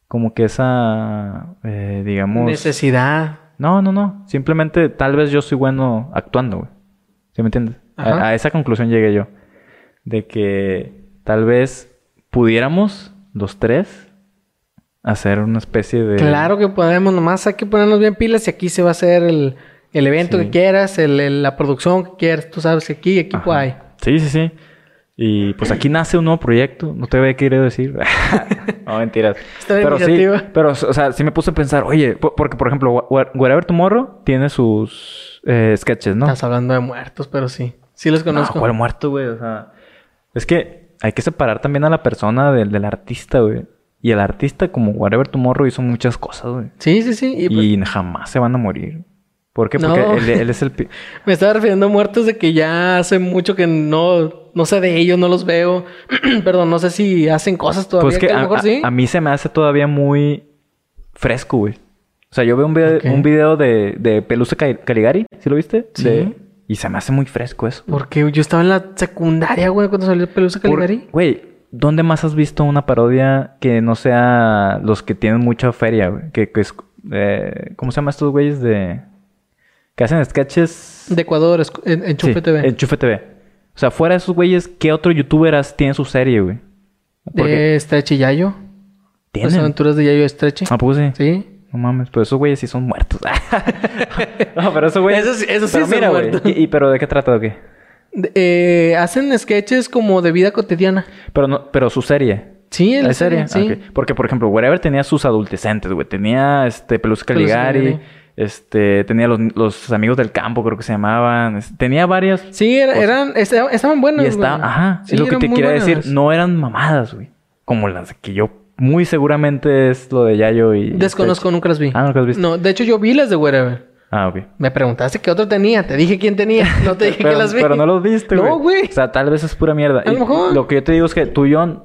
como que esa, eh, digamos... Necesidad. No, no, no. Simplemente tal vez yo soy bueno actuando, güey. ¿Sí me entiendes? A, a esa conclusión llegué yo. De que tal vez pudiéramos, los tres, hacer una especie de... Claro que podemos, nomás hay que ponernos bien pilas y aquí se va a hacer el, el evento Sí. que quieras, el- el- la producción que quieras. Tú sabes que aquí equipo Ajá. hay. Sí, sí, sí. Y pues aquí nace un nuevo proyecto. No te voy a querer decir. no, mentiras. Esta pero sí, pero, o sea, sí me puse a pensar, oye, po- porque por ejemplo, Wherever Tomorrow tiene sus eh, sketches, ¿no? Estás hablando de muertos, pero sí. Sí los conozco. No, ¿cuál muerto, güey? O sea, es que hay que separar también a la persona del, del artista, güey. Y el artista, como Whatever Tomorrow, hizo muchas cosas, güey. Sí, sí, sí. Y, pues, Y jamás se van a morir. ¿Por qué? Porque No. él, él es el... Me estaba refiriendo a muertos de que ya hace mucho que no, no sé de ellos, no los veo. Perdón, no sé si hacen cosas todavía. Pues que que a a, lo mejor sí. a mí se me hace todavía muy fresco, güey. O sea, yo veo un video, Ok. un video de, de Pelusa Cali- Caligari, ¿sí lo viste? Sí. De- y se me hace muy fresco eso. Porque yo estaba en la secundaria, güey, cuando salió Pelusa Por- Caligari. Güey, ¿dónde más has visto una parodia que no sea los que tienen mucha feria, güey? Que, que es, eh, ¿Cómo se llaman estos güeyes de... Que hacen sketches... De Ecuador, en, en Chufe Sí, TV. Enchufe TV. O sea, fuera de esos güeyes, ¿qué otro youtuberas tiene su serie, güey? De Stretch y Yayo. Las tienen. aventuras de Yayo Stretch. Ah, pues sí. Sí. No mames, pero esos güeyes sí son muertos. no, pero esos güeyes... Esos sí- esos sí pero son mira, muertos. ¿Y, y pero de qué trata o qué? De- eh, hacen sketches como de vida cotidiana. Pero, no, pero su serie. Sí, en la ¿La serie? serie, sí. Ah. Porque, por ejemplo, Wherever tenía sus adultecentes, güey. Tenía, este, Pelusa Pelusa Caligari. Este... Tenía los, los amigos del campo, creo que se llamaban. Tenía varias... Sí, era- eran, esta- estaban buenas. Y está... güey. Ajá. Sí, es lo que te quiero buenas. decir. No eran mamadas, güey. Como las que yo... Muy seguramente es lo de Yayo y... Desconozco, nunca las vi. Ah, ¿nunca las viste? No, de hecho yo vi las de Wherever. Ah, ok. Me preguntaste qué otro tenía. Te dije quién tenía. No te dije pero, que las vi. pero no los viste, güey. No, güey. O sea, tal vez es pura mierda. A lo mejor. Lo que yo te digo es que tú, John,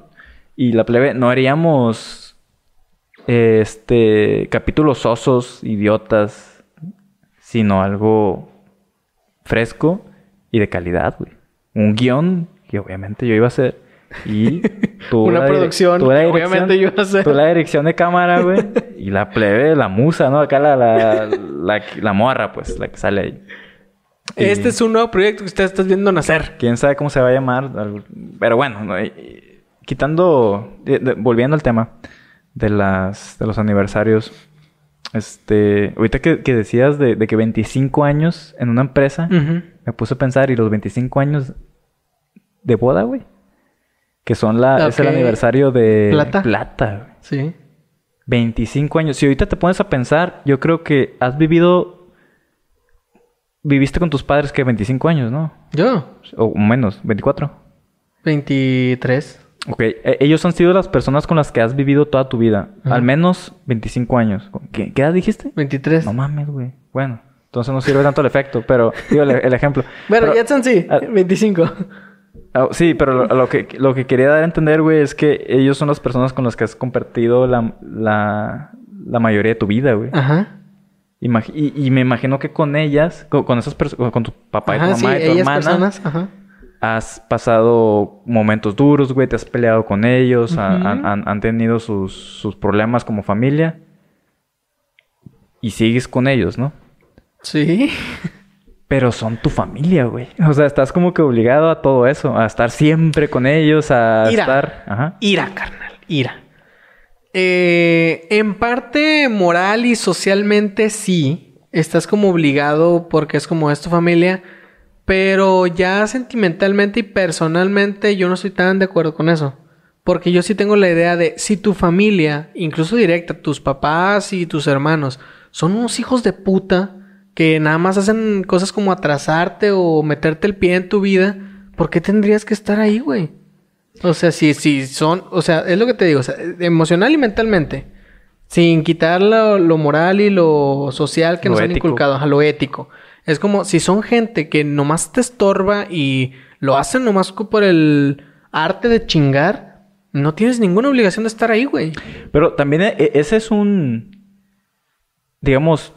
y la plebe no haríamos este capítulos sosos, idiotas, sino algo fresco y de calidad, güey. Un guion que obviamente yo iba a hacer. Y tú Una la producción tú la que obviamente yo iba a hacer. tú la dirección de cámara, güey. y la plebe, la musa, ¿no? Acá la, la, la, la morra, pues, la que sale ahí. Y Este es un nuevo proyecto que ustedes están viendo nacer. Quién sabe cómo se va a llamar. Pero bueno, quitando... volviendo al tema de las de los aniversarios. Este... Ahorita que, que decías de, de que 25 años en una empresa... Me puse a pensar, ¿y los 25 años de boda, güey? Que son la... Es el aniversario de... Plata. Plata, güey. Sí. 25 años. Si ahorita te pones a pensar, yo creo que has vivido... Viviste con tus padres que 25 años, ¿no? Yo, O menos, 24. 23. Ok, e- ellos han sido las personas con las que has vivido toda tu vida. Ajá. Al menos 25 años. ¿Qué, qué edad dijiste? 23. No mames, güey. Bueno, entonces no sirve tanto el efecto, pero digo el, el ejemplo. bueno, Jetson sí, Ah. 25. Ah, sí, pero lo, lo que, lo que quería dar a entender, güey, es que ellos son las personas con las que has compartido la, la, la mayoría de tu vida, güey. Ajá. Imag- y, y me imagino que con ellas, con, con esas personas, con tu papá y tu mamá sí, y tu ellas hermana, personas. Ajá. Has pasado momentos duros, güey, te has peleado con ellos, han tenido sus, sus problemas como familia y sigues con ellos, ¿no? Sí. Pero son tu familia, güey. O sea, estás como que obligado a todo eso, a estar siempre con ellos, a Ira. estar... Ajá. Ira, carnal. Ira. Eh, en parte moral y socialmente sí. Estás como obligado porque es como es tu familia. Pero ya sentimentalmente y personalmente yo no estoy tan de acuerdo con eso. Porque yo sí tengo la idea de si tu familia, incluso directa, tus papás y tus hermanos, son unos hijos de puta que nada más hacen cosas como atrasarte o meterte el pie en tu vida, ¿por qué tendrías que estar ahí, güey? O sea, si, si son, o sea, es lo que te digo, o sea, emocional y mentalmente, sin quitar lo, lo moral y lo social que Lo nos han inculcado, a lo ético. Es como si son gente que nomás te estorba y lo hacen nomás por el arte de chingar, no tienes ninguna obligación de estar ahí, güey. Pero también e- e- ese es un... Digamos...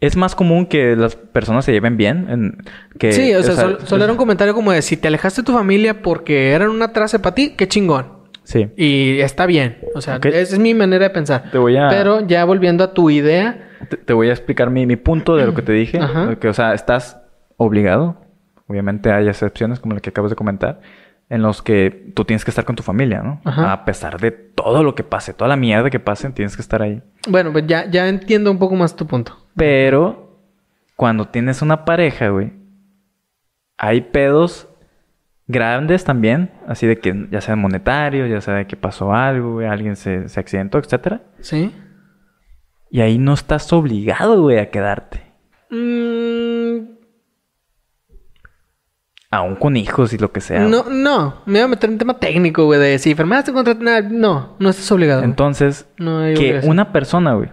Es más común que las personas se lleven bien. en- que, sí, o sea, sol- solo era un comentario como de si te alejaste de tu familia porque eran una trace para ti, qué chingón. Sí. Y está bien. O sea, esa es mi manera de pensar. Te voy a- Pero ya volviendo a tu idea, Te, te voy a explicar mi, mi punto de lo que te dije. Ajá. Que, o sea, estás obligado. Obviamente hay excepciones como la que acabas de comentar. En los que tú tienes que estar con tu familia, ¿no? Ajá. A pesar de todo lo que pase, toda la mierda que pase, tienes que estar ahí. bueno, pues ya, ya entiendo un poco más tu punto. Pero cuando tienes una pareja, güey, hay pedos grandes también, así de que ya sean monetarios, ya sea de que pasó algo, güey, alguien se, se accidentó, etcétera. ¿Sí? Y ahí no estás obligado, güey, a quedarte. Mm, Aún con hijos y lo que sea. no, no. Me voy a meter en un tema técnico, güey, de si enfermaste contra... No, no estás obligado. Entonces, No que una persona, güey,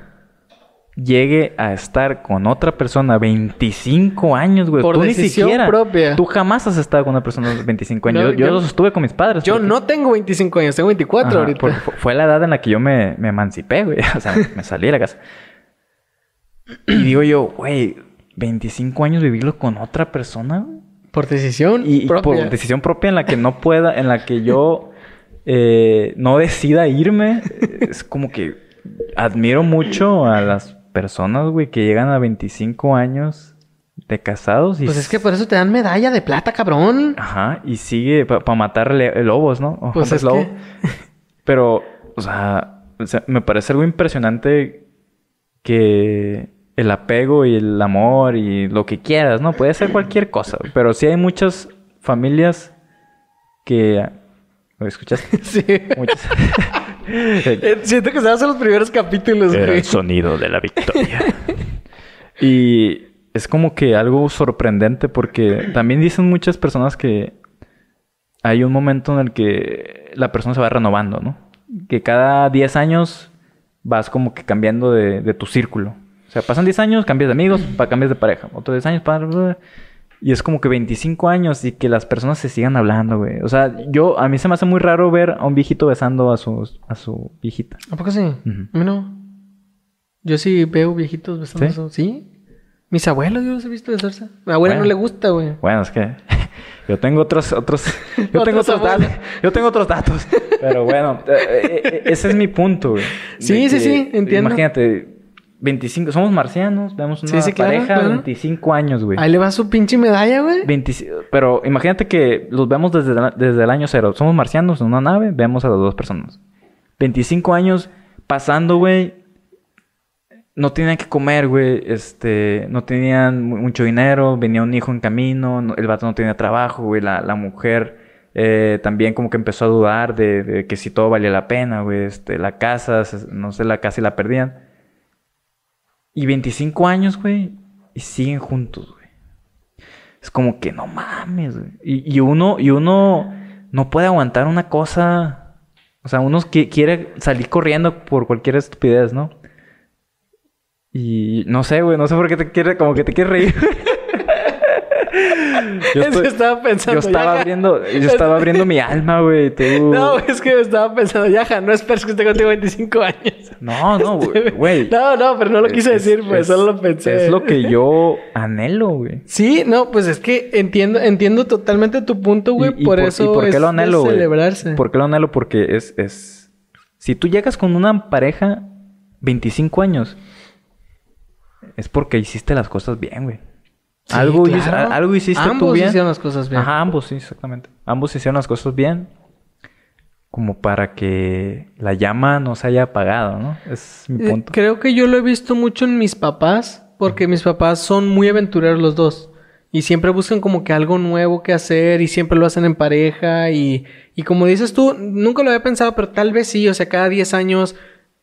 llegue a estar con otra persona 25 años, güey. Por tú ni decisión siquiera. propia. Tú jamás has estado con una persona de 25 años. No, yo, yo yo- los estuve con mis padres. Yo porque- no tengo 25 años, tengo 24 Ajá, ahorita. por- fue la edad en la que yo me, me emancipé, güey. O sea, me salí de la casa. Y digo yo, güey, 25 años vivirlo con otra persona, güey. Por decisión Y, y propia. por decisión propia en la que no pueda, en la que yo eh, no decida irme, es como que admiro mucho a las personas, güey, que llegan a 25 años de casados y... Pues es que por eso te dan medalla de plata, cabrón. Ajá, y sigue para matar le- lobos, ¿no? O Pues es lobo. que- Pero, o sea, o sea, me parece algo impresionante que el apego y el amor y lo que quieras, ¿no? Puede ser cualquier cosa, pero sí hay muchas familias que... ¿Lo escuchaste? Sí. Muchas. Eh, Siento que se hacen los primeros capítulos, güey. el sonido de la victoria. y es como que algo sorprendente porque también dicen muchas personas que hay un momento en el que la persona se va renovando, ¿no? Que cada 10 años vas como que cambiando de, de tu círculo. O sea, pasan 10 años, cambias de amigos, cambias de pareja. Otros 10 años, para... Y es como que 25 años y que las personas se sigan hablando, güey. O sea, yo, a mí se me hace muy raro ver a un viejito besando a su, a su viejita. ¿A poco sí? A mí no. Yo sí veo viejitos besando ¿Sí? eso. ¿Sí? Mis abuelos yo los he visto besarse. A mi abuela Bueno. no le gusta, güey. Bueno, es que yo tengo otros, otros, yo tengo Otros datos, yo tengo otros datos. Pero bueno, eh, eh, ese es mi punto, güey. Sí, sí, que, sí, entiendo. Imagínate, 25, somos marcianos, vemos una Sí, sí, claro, pareja, claro. 25 años, güey. Ahí le va su pinche medalla, güey. 25 pero imagínate que los vemos desde, desde el año cero. Somos marcianos en una nave, vemos a las dos personas. 25 años pasando, güey. No tenían que comer, güey. Este, no tenían mu- mucho dinero. Venía un hijo en camino. no- el vato no tenía trabajo, güey. La, la mujer eh, también como que empezó a dudar de, de que si todo valía la pena, güey. Este, la casa, no sé, la casi la perdían. Y 25 años, güey. Y siguen juntos, güey. Es como que no mames, güey. Y, y uno, y uno no puede aguantar una cosa. O sea, uno qui- quiere salir corriendo por cualquier estupidez, ¿no? Y no sé, güey, no sé por qué te quiere, como que te quieres reír. yo, estoy- estaba pensando. yo estaba ya, abriendo, yo estaba abriendo mi alma, güey. tú- No, es que estaba pensando, ya, ja, no esperes que esté contigo 25 años. No, no, güey, güey. No, no, pero no lo quise Es- decir, pues, es- solo lo pensé. Es lo que yo anhelo, güey. Sí, no, pues es que entiendo, entiendo totalmente tu punto, güey. ¿Y- y por, por- eso y por qué es lo anhelo, celebrarse. ¿Por qué lo anhelo? Porque es, es... Si tú llegas con una pareja 25 años, es porque hiciste las cosas bien, güey. Sí, algo, claro. algo hiciste Ambos tú bien. hicieron las cosas bien. Ajá, ambos, sí, exactamente. Ambos hicieron las cosas bien. Como para que la llama no se haya apagado, ¿no? Es mi Eh, punto. Creo que yo lo he visto mucho en mis papás, porque mis papás son muy aventureros los dos. Y siempre buscan como que algo nuevo que hacer y siempre lo hacen en pareja. Y, y como dices tú, nunca lo había pensado, pero tal vez sí. O sea, cada 10 años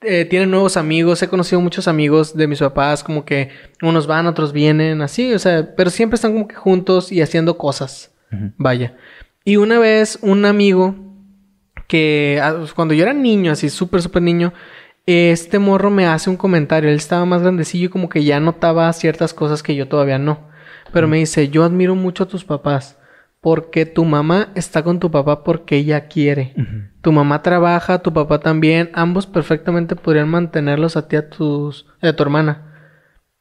eh, tienen nuevos amigos. He conocido muchos amigos de mis papás, como que unos van, otros vienen, así. O sea, pero siempre están como que juntos y haciendo cosas. Vaya. Y una vez un amigo que ah, cuando yo era niño, así súper, súper niño, este morro me hace un comentario. Él estaba más grandecillo y como que ya notaba ciertas cosas que yo todavía no. Pero me dice, yo admiro mucho a tus papás. Porque tu mamá está con tu papá porque ella quiere. Tu mamá trabaja, tu papá también. Ambos perfectamente podrían mantenerlos a ti, a, tus, a tu hermana.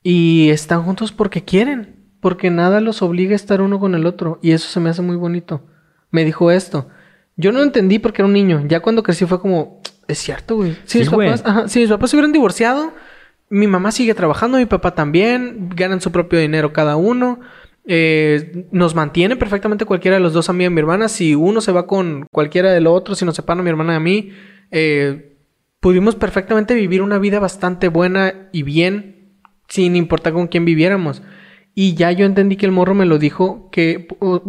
Y están juntos porque quieren. Porque nada los obliga a estar uno con el otro. Y eso se me hace muy bonito. Me dijo esto. Yo no entendí porque era un niño. Ya cuando crecí fue como... Es cierto, güey. Si, Sí, mis güey. papás, ajá, si mis papás se hubieran divorciado, mi mamá sigue trabajando, mi papá también, ganan su propio dinero cada uno. Eh, nos mantiene perfectamente cualquiera de los dos a mí y a mi hermana. Si uno se va con cualquiera del otro, si nos separan a mi hermana y a mí, eh, pudimos perfectamente vivir una vida bastante buena y bien, sin importar con quién viviéramos. Y ya yo entendí que el morro me lo dijo, que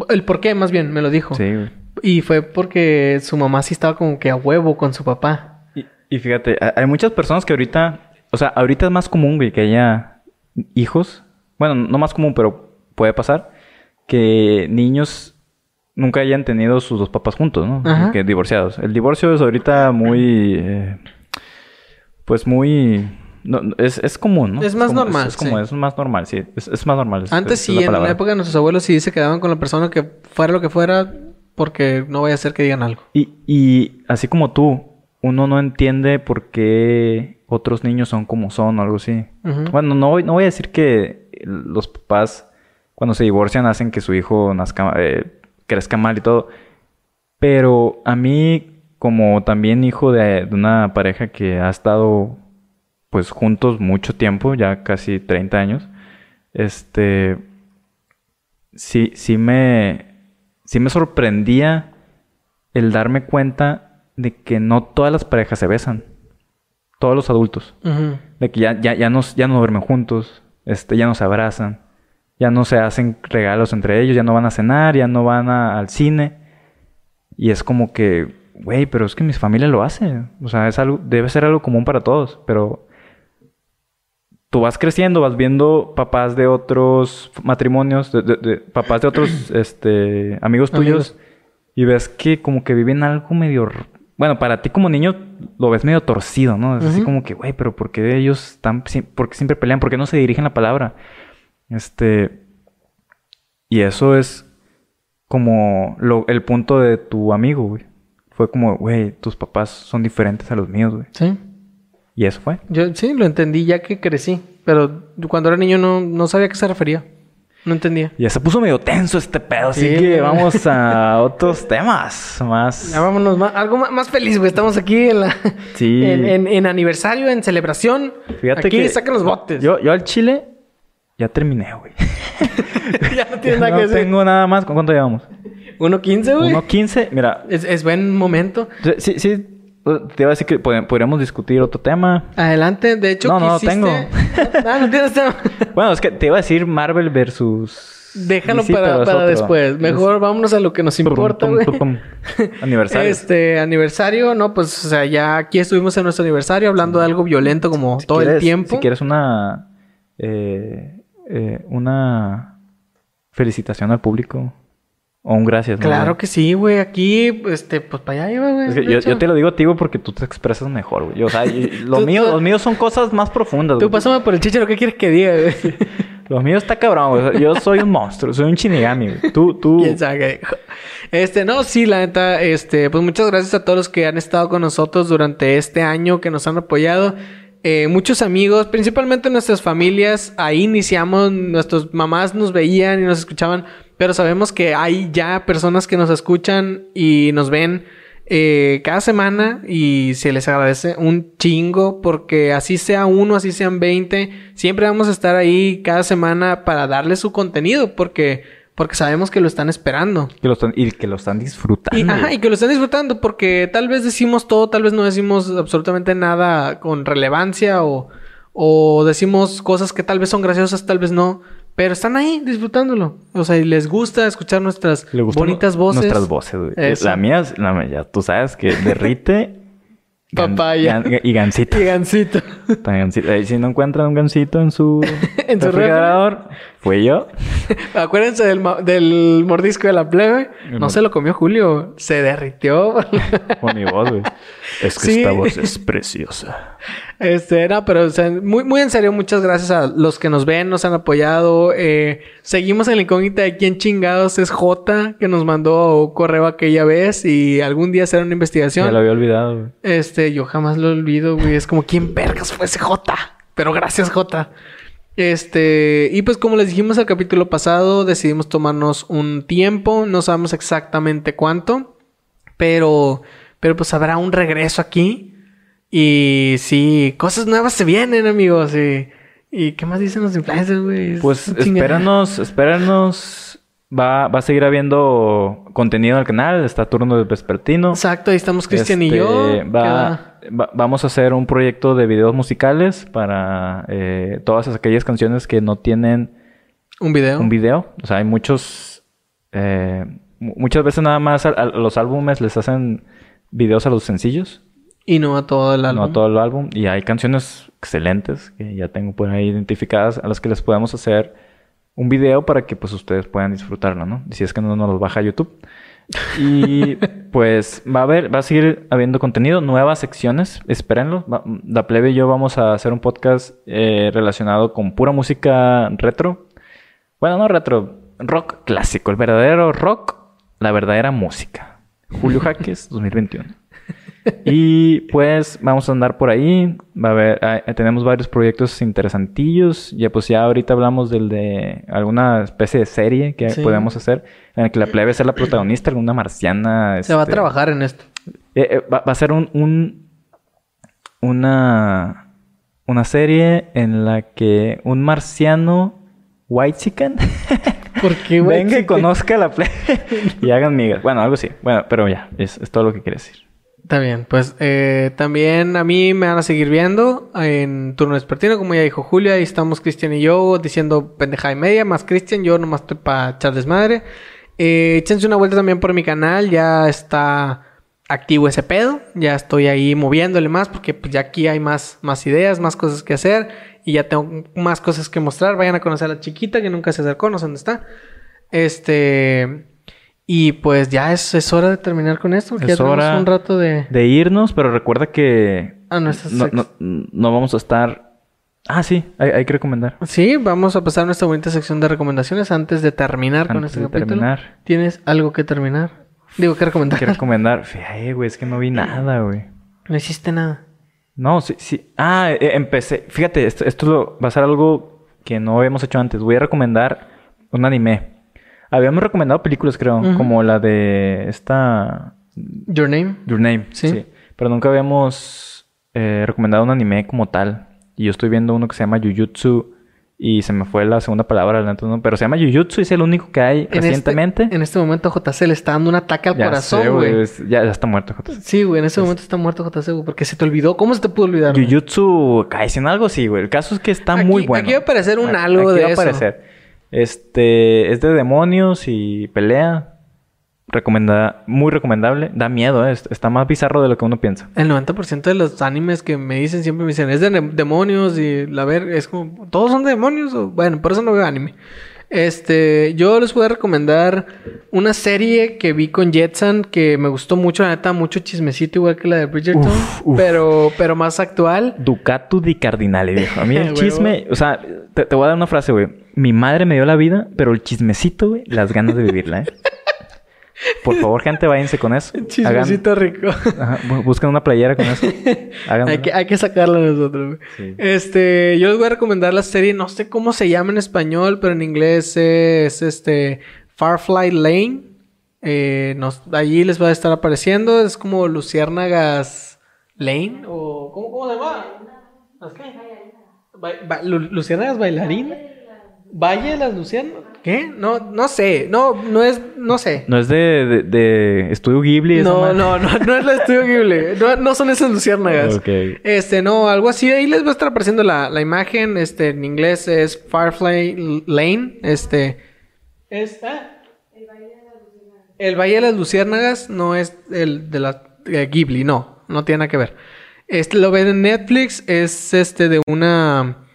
el por qué más bien me lo dijo. Sí, güey. Y fue porque su mamá sí estaba como que a huevo con su papá. Y, y fíjate, ha- hay muchas personas que ahorita, o sea, ahorita es más común, güey, que haya hijos. Bueno, no más común, pero puede pasar que niños nunca hayan tenido sus dos papás juntos, ¿no? Ajá. Que divorciados. El divorcio es ahorita muy, eh, pues muy, no, es, es común, ¿no? Es más como- normal, Es, como, sí. es más normal, sí. Es, más normal. es- Antes es sí, en la época de nuestros abuelos sí se quedaban con la persona que fuera lo que fuera, porque no vaya a ser que digan algo. Y, y así como tú, uno no entiende por qué otros niños son como son o algo así. Bueno, no, voy- no voy a decir que los papás cuando se divorcian hacen que su hijo nazca, eh, crezca mal y todo. Pero a mí, como también hijo de, de una pareja que ha estado pues juntos mucho tiempo, ya casi 30 años, este sí, sí me sí me sorprendía el darme cuenta de que no todas las parejas se besan. Todos los adultos. De que ya, ya, ya, no, ya no duermen juntos, este, ya no se abrazan, ya no se hacen regalos entre ellos, ya no van a cenar, ya no van a- al cine. Y es como que, güey, pero es que mi familia lo hace. O sea, es algo, debe ser algo común para todos, pero tú vas creciendo, vas viendo papás de otros matrimonios, de, de- de- papás de otros este, amigos tuyos, Amigos. y ves que como que viven algo medio... Bueno, para ti como niño lo ves medio torcido, ¿no? Es así como que, güey, pero ¿por qué ellos están... ¿Por qué siempre pelean? ¿Por qué no se dirigen la palabra? Este... Y eso es como lo, el punto de tu amigo, güey. Fue como, güey, tus papás son diferentes a los míos, güey. Sí. Y eso fue. Yo sí lo entendí ya que crecí. Pero cuando era niño no, no sabía a qué se refería. No entendía. Ya se puso medio tenso este pedo, así Sí, que güey. vamos a otros temas más. Ya vámonos más, algo más, más feliz, güey. Estamos aquí en la Sí. en, en- en aniversario, en celebración. Fíjate aquí que sacan los botes. Yo, yo al chile ya terminé, güey. ya no tienes nada no que decir. tengo nada más. ¿Con cuánto llevamos? 1.15, güey. 1.15. Mira, Es, es buen momento. sí, sí. Te iba a decir que pod- podríamos discutir otro tema. Adelante, de hecho, No, no, quisiste- tengo. Ah, no tienes tema. Bueno, es que te iba a decir Marvel versus. Déjalo DC, para, para después. Mejor vámonos a lo que nos importa. Aniversario. Este aniversario, no, pues, o sea, ya aquí estuvimos en nuestro aniversario hablando de algo violento como Si todo el tiempo. Si quieres una. eh, eh, una. Felicitación al público. O un gracias. Claro que sí, güey. Aquí, este, pues para allá iba, güey. Es que de yo, te lo digo, tío, porque tú te expresas mejor, güey. O sea, y- lo Tú- mío, tú- los míos son cosas más profundas, Tú güey. pásame por el chicho, ¿qué quieres que diga, güey? Los míos está cabrón, güey. Yo soy un monstruo, soy un shinigami, güey. Tú, tú. ¿Quién sabe qué dijo? Este, no, sí, la neta, este, pues muchas gracias a todos los que han estado con nosotros durante este año, que nos han apoyado. Eh, muchos amigos, principalmente nuestras familias, ahí iniciamos, nuestras mamás nos veían y nos escuchaban, pero sabemos que hay ya personas que nos escuchan y nos ven eh, cada semana y se les agradece un chingo porque así sea uno, así sean 20, siempre vamos a estar ahí cada semana para darles su contenido porque, porque sabemos que lo están esperando. Que lo están, y que lo están disfrutando. Y, ajá, y que lo están disfrutando porque tal vez decimos todo, tal vez no decimos absolutamente nada con relevancia o, o decimos cosas que tal vez son graciosas, tal vez no, pero están ahí disfrutándolo. O sea, y les gusta escuchar nuestras bonitas voces. Nuestras voces, güey. Eso. La mía, es- la mía, ya tú sabes que derrite. gan- Papaya. gan- y gansito. Y gansito. Eh, si no encuentran un gansito en su, En su refrigerador, fue yo. Acuérdense del, del mordisco de la plebe. No. se lo comió Julio, se derritió. Con mi voz, güey. Es que Sí. esta voz es preciosa. Este, era, pero o sea, muy, muy en serio, muchas gracias a los que nos ven, nos han apoyado. Eh, seguimos en la incógnita de quién chingados es J, que nos mandó un correo aquella vez y algún día será una investigación. lo había olvidado, güey. Este, yo jamás lo olvido, güey. Es como, ¿quién vergas fue ese J? Pero gracias, J. Este, y pues como les dijimos al capítulo pasado, decidimos tomarnos un tiempo, no sabemos exactamente cuánto, pero, pero pues habrá un regreso aquí. Y sí, cosas nuevas se vienen, amigos. Y, y ¿qué más dicen los influencers, güey? Es Pues espéranos, espéranos. Va, va a seguir habiendo contenido en el canal. Está turno de vespertino. Exacto, ahí estamos Cristian y Este, yo. va- va- vamos a hacer un proyecto de videos musicales para eh, todas aquellas canciones que no tienen Un video. un video. O sea, hay muchos. eh, mu- muchas veces nada más a, a los álbumes les hacen videos a los sencillos, y no a todo el álbum. no a todo el álbum. Y hay canciones excelentes que ya tengo por ahí identificadas a las que les podemos hacer un video para que pues ustedes puedan disfrutarlo, ¿no? Si es que no nos los baja YouTube. Y pues va a haber, va a seguir habiendo contenido, nuevas secciones, espérenlo. Va- la plebe y yo vamos a hacer un podcast eh, relacionado con pura música retro. Bueno, no retro, rock clásico, el verdadero rock, la verdadera música. Julio Jaques 2021. Y pues vamos a andar por ahí. Va a haber, ah, tenemos varios proyectos interesantillos. Ya pues ya ahorita hablamos del de alguna especie de serie que Sí. podemos hacer en la que la plebe sea la protagonista, alguna marciana. Se va a este, trabajar en esto. eh, eh, va, va a ser un, un- una una serie en la que un marciano white chicken Porque, venga y conozca la plebe y hagan migas. Bueno, algo así. Bueno, pero ya, es, es todo lo que quiere decir. Está bien, pues eh, también a mí me van a seguir viendo en turno despertino, como ya dijo Julia, ahí estamos Cristian y yo diciendo pendeja y media, más Cristian, yo nomás estoy para echar desmadre. Eh, échense una vuelta también por mi canal, ya está activo ese pedo, ya estoy ahí moviéndole más porque pues, ya aquí hay más, más ideas, más cosas que hacer y ya tengo más cosas que mostrar. Vayan a conocer a la chiquita que nunca se acercó, no sé dónde está. Este... Y pues ya es, es hora de terminar con esto, porque ya Es tenemos hora un rato de... De irnos, pero recuerda que Ah, no, no, no- no vamos a estar Ah, sí, hay, hay que recomendar. Sí, vamos a pasar a nuestra bonita sección de recomendaciones antes de terminar con Antes este de capítulo. terminar. ¿Tienes algo que terminar? Digo, que recomendar. Que recomendar. Fíjate, güey, es que no vi nada, güey. No hiciste nada. No, sí, sí. Ah, eh, empecé. Fíjate, esto, esto lo- va a ser algo que no habíamos hecho antes. Voy a recomendar un anime. Habíamos recomendado películas, creo, como la de esta Your Name. Your Name. Sí. Pero nunca habíamos eh, recomendado un anime como tal. Y yo estoy viendo uno que se llama Jujutsu y se me fue la segunda palabra, ¿no? pero se llama Jujutsu y es el único que hay En este- recientemente. en este momento JC le está dando un ataque al Ya corazón, güey. es- Ya, ya está muerto. Joto. Sí, güey, en ese momento está muerto JC, güey, porque se te olvidó. ¿Cómo se te pudo olvidar? Jujutsu Kaisen, algo sí, güey. El caso es que está Aquí- muy bueno. aquí va a aparecer un algo aquí de va a eso. aparecer. Este, es de demonios y pelea. Recomenda, muy recomendable. Da miedo, ¿eh? Está más bizarro de lo que uno piensa. El 90% de los animes que me dicen siempre me dicen, es de demonios y la ver, es como, ¿todos son de demonios? O, bueno, por eso no veo anime. Este, yo les voy a recomendar una serie que vi con Jetson que me gustó mucho, la neta, mucho chismecito igual que la de Bridgerton, Uf, uf. pero pero más actual. Ducatu di Cardinale, viejo. A mí el chisme, o sea, te, te voy a dar una frase, güey. Mi madre me dio la vida, pero el chismecito, güey, las ganas de vivirla, ¿eh? Por favor, gente, váyanse con eso. Chismecito rico. Hagan- ajá, bu- busquen una playera con eso. Hay, que, hay que sacarla nosotros. Sí. Este, yo les voy a recomendar la serie, no sé cómo se llama en español, pero en inglés es este Farfly Lane. Eh, nos, allí les va a estar apareciendo. Es como Luciérnagas Lane. O, ¿cómo, cómo se llama? ¿Las qué? Ba- ba- Lu- ¿Luciérnagas bailarín? ¿Valle de las Luciérnagas? ¿Qué? No, no sé. No, no es, no sé. No es de, de, de Estudio Ghibli. esa No, no, no, no es la estudio Ghibli. No, no son esas luciérnagas. Ok. Este, no, algo así. Ahí les va a estar apareciendo la, la imagen. Este, en inglés es Firefly Lane. Este. Esta. El Valle de las Luciérnagas no es el de la Ghibli, no. No tiene nada que ver. Este lo ven en Netflix. Es este de una.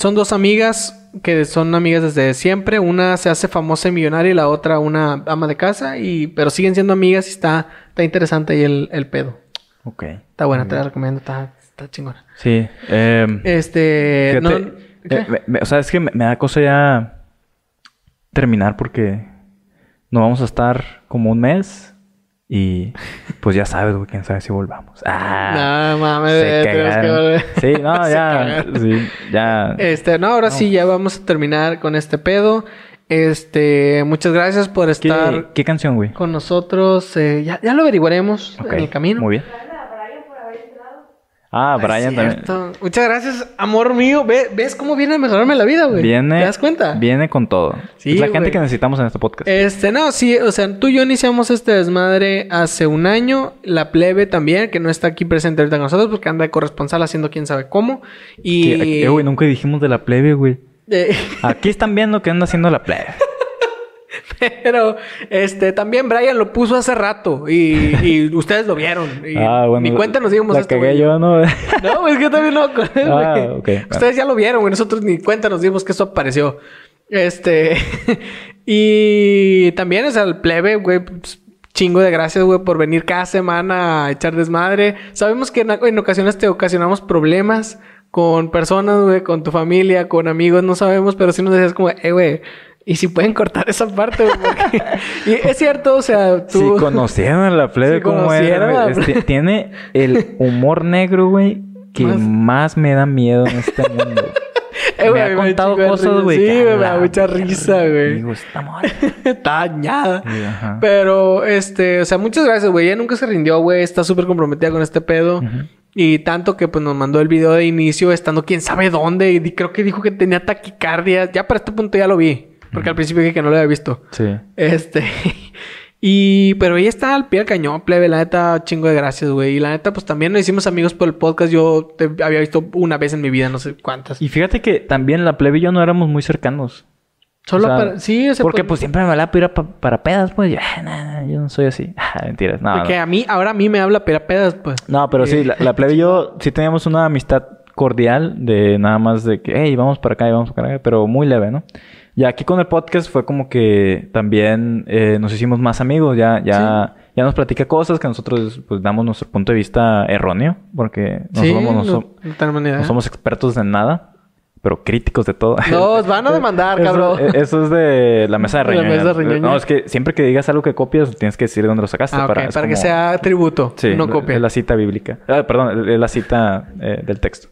Son dos amigas que son amigas desde siempre. Una se hace famosa y millonaria y la otra una ama de casa. Y, pero siguen siendo amigas y está, está interesante ahí el, el pedo. Ok. Está buena, te la recomiendo. Está, está chingona. Sí. em, Este... fíjate, no- ¿qué? eh, me- me- o sea, es que me, me da cosa ya terminar porque no vamos a estar como un mes y pues ya sabes, güey, quién sabe si volvamos. Ah, no mames, se tenemos que volver. Sí, no, ya, sí, ya. Este, no, ahora sí, ya vamos a terminar con este pedo. Este, muchas gracias por ¿Qué, estar qué canción, güey? con nosotros. Eh, ya, ya lo averiguaremos en el camino. Muy bien. Ah, Es Brian también. Muchas gracias, amor mío. Ve- ¿Ves cómo viene a mejorarme la vida, güey? Viene. ¿Te das cuenta? Viene con todo. Sí, es la gente que necesitamos en este podcast. Este, no, sí, o sea, tú y yo iniciamos este desmadre hace un año. La plebe también, que no está aquí presente ahorita con nosotros porque anda de corresponsal haciendo quién sabe cómo. Y. Que- eh, güey, nunca dijimos de la plebe, güey. Eh, Aquí están viendo que anda haciendo la plebe. pero, este, también Brian lo puso hace rato y, y ustedes lo vieron. Y ah, bueno. Ni cuenta nos dimos La esto, cagué yo, ¿no? No, es que yo también no Ah, güey. ok, bueno. Ustedes ya lo vieron, güey. Nosotros ni cuenta nos dimos que eso apareció. Este. y también es al plebe, güey. pues, Chingo de gracias, güey, por venir cada semana a echar desmadre. Sabemos que en, en ocasiones te ocasionamos problemas con personas, güey, con tu familia, con amigos, no sabemos, pero sí nos decías como, eh, güey, y si pueden cortar esa parte, güey. porque- y es cierto, o sea, tú. Si conocieron a la plebe Si como es, conocieron a la. Este, tiene el humor negro, güey, que Más- más... me da miedo en este mundo. Eh, me ha contado cosas, güey. Sí, me da mucha risa, güey. Digo, está mal. Está dañada. Sí. Pero, este, o sea, muchas gracias, güey. Ella nunca se rindió, güey. Está súper comprometida con este pedo. Y tanto que, pues, nos mandó el video de inicio estando quién sabe dónde. Y creo que dijo que tenía taquicardia. Ya para este punto ya lo vi. Porque al principio dije que no lo había visto. Sí. Este... Y, pero ella está al pie del cañón, plebe, la neta, chingo de gracias, güey. Y la neta, pues también nos hicimos amigos por el podcast. Yo te había visto una vez en mi vida, no sé cuántas. Y fíjate que también la plebe y yo no éramos muy cercanos. Solo O sea, para. Sí, o sea, Porque pues- pues siempre me hablaba para, para pedas, pues. Yo, "Ah, nah, nah, yo no soy así. Ah, mentiras. No, Porque no. a mí, ahora a mí me habla pera pedas, pues. No, pero sí, la, la plebe y yo sí teníamos una amistad cordial de nada más de que, hey, vamos para acá y vamos para acá, pero muy leve, ¿no? Y aquí con el podcast fue como que también eh, nos hicimos más amigos, ya, ya, ya nos platica cosas que nosotros pues damos nuestro punto de vista erróneo, porque no, sí, somos, no, somos expertos en nada. pero críticos de todo. Nos van a demandar, cabrón. Eso, es de la mesa de reñoña. No, es que siempre que digas algo que copias, tienes que decir dónde lo sacaste. Ah, para, para, que sea tributo, Sí, no copia. es la cita bíblica. Ah, perdón, es la cita eh, del texto.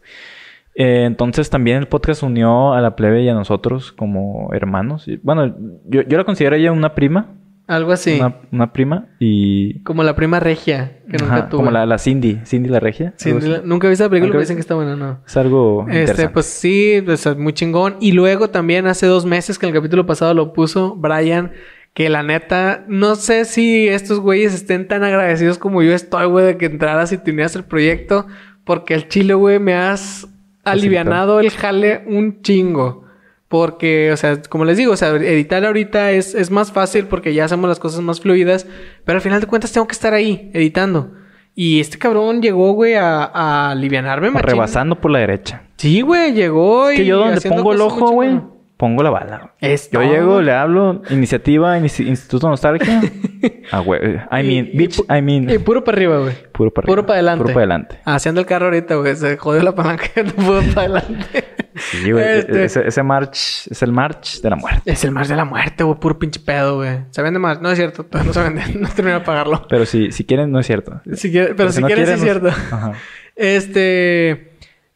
Eh, entonces también el podcast unió a la plebe y a nosotros como hermanos. Y, bueno, yo, yo la considero ella una prima. Algo así. Una, una prima y... Como la prima regia, que nunca Ajá, tuve. como la, la Cindy. Cindy la regia. Así. la- nunca he visto la película, ¿Nunca pero dicen que está buena, no. Es algo Este, interesante. pues sí, pues, es muy chingón. Y luego también hace dos meses que en el capítulo pasado lo puso Brian, que la neta, no sé si estos güeyes estén tan agradecidos como yo estoy, güey, de que entraras y te unieras al proyecto, porque el chile, güey, me has alivianado el jale un chingo. Porque, o sea, como les digo, o sea, editar ahorita es, es más fácil porque ya hacemos las cosas más fluidas, pero al final de cuentas tengo que estar ahí, editando. Y este cabrón llegó, güey, a, a alivianarme, machín. Rebasando por la derecha. Sí, güey, llegó y... que yo donde pongo el ojo, güey. Pongo la bala. Yo llego, le hablo, iniciativa, inici- Instituto Nostalgia. ah, güey. I mean, bitch, I mean. Y puro para arriba, güey. Puro para Puro para adelante. Puro para adelante. Haciendo el carro ahorita, güey. Se jodió la palanca no pudo para adelante. Sí, güey. Este- Ese, ese march es el march de la muerte. Es el mar de la muerte, güey. Puro pinche pedo, güey. Se vende más. No es cierto. No se vende. No termina de pagarlo. Pero si, si quieren, no es cierto. Si quiere- pero si no quieres, sí es quieren, cierto. Ajá. Este...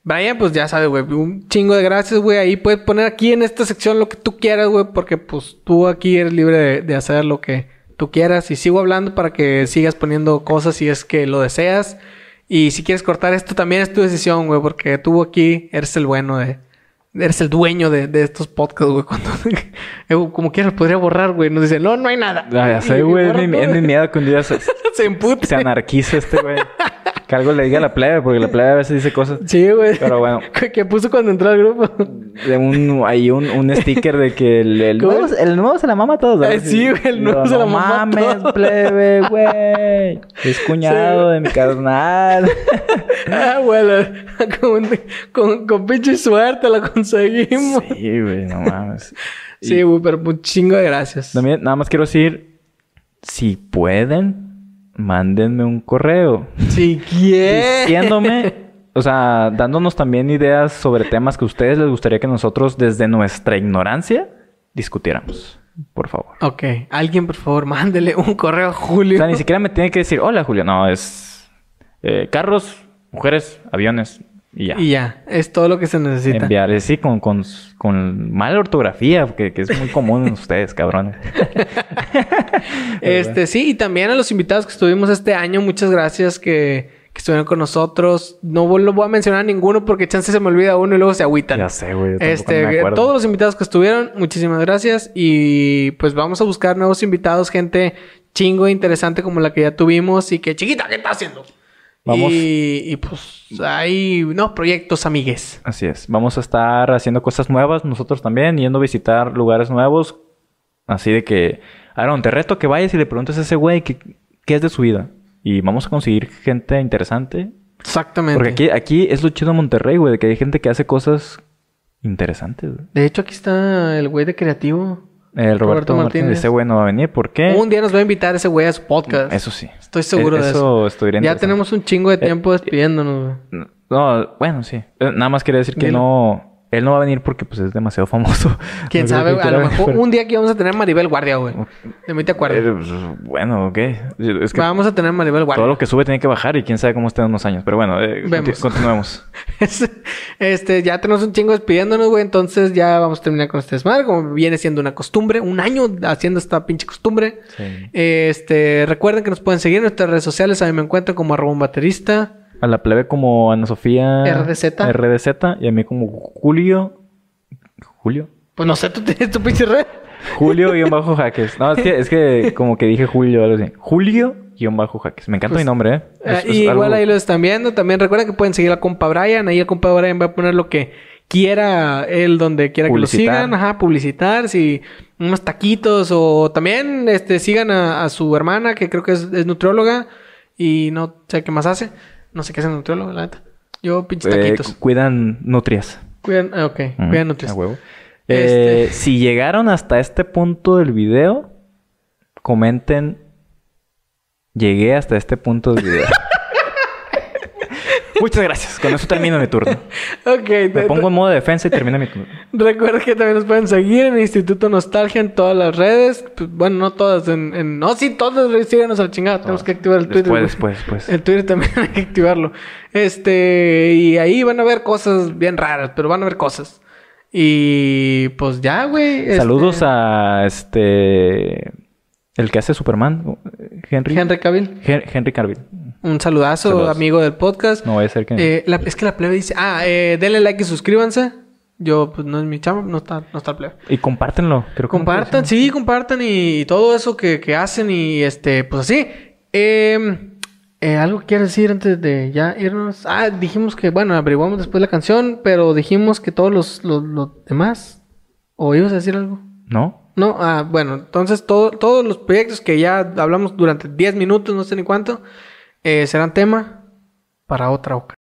Brian, pues ya sabes, güey. Un chingo de gracias, güey. Ahí puedes poner aquí en esta sección lo que tú quieras, güey. Porque pues tú aquí eres libre de, de hacer lo que tú quieras. Y sigo hablando para que sigas poniendo cosas si es que lo deseas. Y si quieres cortar esto también es tu decisión, güey. Porque tú aquí eres el bueno de... Eres el dueño de, de estos podcasts, güey. Cuando... Eh, Como quieras, podría borrar, güey. Nos dice, no, no hay nada. Ah, ya sé, güey. Es mi, miedo un día se, Se se anarquice este güey. Que algo le diga a la plebe, porque la plebe a veces dice cosas. Sí, güey. Pero bueno. que puso cuando entró al grupo. De un, hay un, un sticker de que el, el, nuevo, el nuevo se la mama a todos. Ay, sí, güey, el nuevo se la mama a mames, todos". plebe, güey. Es cuñado de mi carnal. Ah, bueno, con, con, con pinche suerte lo conseguimos. sí, güey, no mames. Sí, güey, pero un chingo de gracias. También, nada más quiero decir, si pueden, mándenme un correo. Si quieres. diciéndome, o sea, dándonos también ideas sobre temas que a ustedes les gustaría que nosotros, desde nuestra ignorancia, discutiéramos. Por favor. Ok, alguien por favor, mándele un correo a Julio. O sea, ni siquiera me tiene que decir, hola Julio. No, es eh, carros, mujeres, aviones y ya. Y ya, es todo lo que se necesita. Enviar, eh, sí, con, con, con mala ortografía, que, que es muy común en ustedes, cabrones. Este, sí, y también a los invitados que estuvimos este año, muchas gracias que, que estuvieron con nosotros. No lo voy a mencionar a ninguno porque chance se me olvida uno y luego se agüitan. Ya sé, güey. Este, me todos los invitados que estuvieron, muchísimas gracias. Y pues vamos a buscar nuevos invitados, gente chingo e interesante como la que ya tuvimos y que chiquita, ¿qué está haciendo? Vamos. Y, y, pues hay, no, proyectos amigues. Así es. Vamos a estar haciendo cosas nuevas nosotros también, yendo a visitar lugares nuevos. Así de que, Aaron, te reto que vayas y le preguntes a ese güey qué, qué es de su vida. Y vamos a conseguir gente interesante. Exactamente. Porque aquí, aquí es lo chido de Monterrey, güey, de que hay gente que hace cosas interesantes. güey. De hecho, aquí está el güey de creativo. El Roberto, Roberto Martínez. Martínez. ese güey no va a venir. ¿Por qué? Un día nos va a invitar ese güey a su podcast. Eso sí. Estoy seguro Eh, de eso eso. Ya tenemos un chingo de tiempo despidiéndonos, güey. No, bueno, sí. Eh, Nada más quería decir que Dilo. no... Él no va a venir porque pues es demasiado famoso. Quién No sabe, a lo mejor pero- un día aquí vamos a tener Maribel Guardia, güey. De mí te acuerdas. Eh, pues, bueno, ok. Es que Vamos a tener Maribel Guardia. todo lo que sube tiene que bajar y quién sabe cómo esté en unos años. Pero bueno, eh, Vemos. continuemos. este, ya tenemos un chingo despidiéndonos, güey. Entonces ya vamos a terminar con este desmadre. Como viene siendo una costumbre. Un año haciendo esta pinche costumbre. Sí. Este, recuerden que nos pueden seguir en nuestras redes sociales. A mí me encuentran como arroba un baterista. A la plebe como Ana Sofía... RDZ. RDZ. Y a mí como Julio... ¿Julio? Pues no sé, tú tienes tu pinche red. Julio guion bajo jaques. No, es que, es que como que dije Julio algo así. Julio guion bajo jaques. Me encanta Pues, mi nombre, ¿eh? Ah, es y igual algo- ahí lo están viendo. También recuerden que pueden seguir al compa Brian. Ahí el compa Brian va a poner lo que quiera él donde quiera que lo sigan. Ajá, publicitar. Si unos taquitos o también este sigan a, a su hermana que creo que es, es nutrióloga y no sé qué más hace. No sé qué hace el nutriólogo, la neta. Yo pinches Eh, taquitos. cu- cuidan nutrias. Cuidan, ah, ok, Mm, cuidan nutrias. a huevo. Este- Eh, si llegaron hasta este punto del video, comenten. Llegué hasta este punto del video. Muchas gracias. Con eso termino mi turno. Ok. Me te- pongo en modo de defensa y termino mi turno. Recuerda que también nos pueden seguir en Instituto Nostalgia en todas las redes. Pues, bueno, no todas. En, en- No, sí, todas. Síganos a la chingada. Tenemos que activar el Twitter. Después, después, después. El Twitter también hay que activarlo. Este, y ahí van a ver cosas bien raras, pero van a ver cosas. Y pues ya, güey. este, Saludos a este. El que hace Superman, Henry. Henry Cavill. Hen- Henry Cavill. Un saludazo, Saludos. amigo del podcast. No voy a ser que. Eh, la- es que la plebe dice, ah, eh, denle like y suscríbanse. Yo, pues no es mi chama, no está, no está el plebe. Y compártenlo. Creo que Compartan, sí, compartan y, todo eso que, que hacen y este, pues así. Eh, eh, ¿Algo que quieres decir antes de ya irnos? Ah, dijimos que, bueno, averiguamos después la canción, pero dijimos que todos los, los, los demás. ¿O ibas a decir algo? ¿No? No, ah, bueno, entonces todo- todos los proyectos que ya hablamos durante 10 minutos, no sé ni cuánto, eh, serán tema para otra ocasión.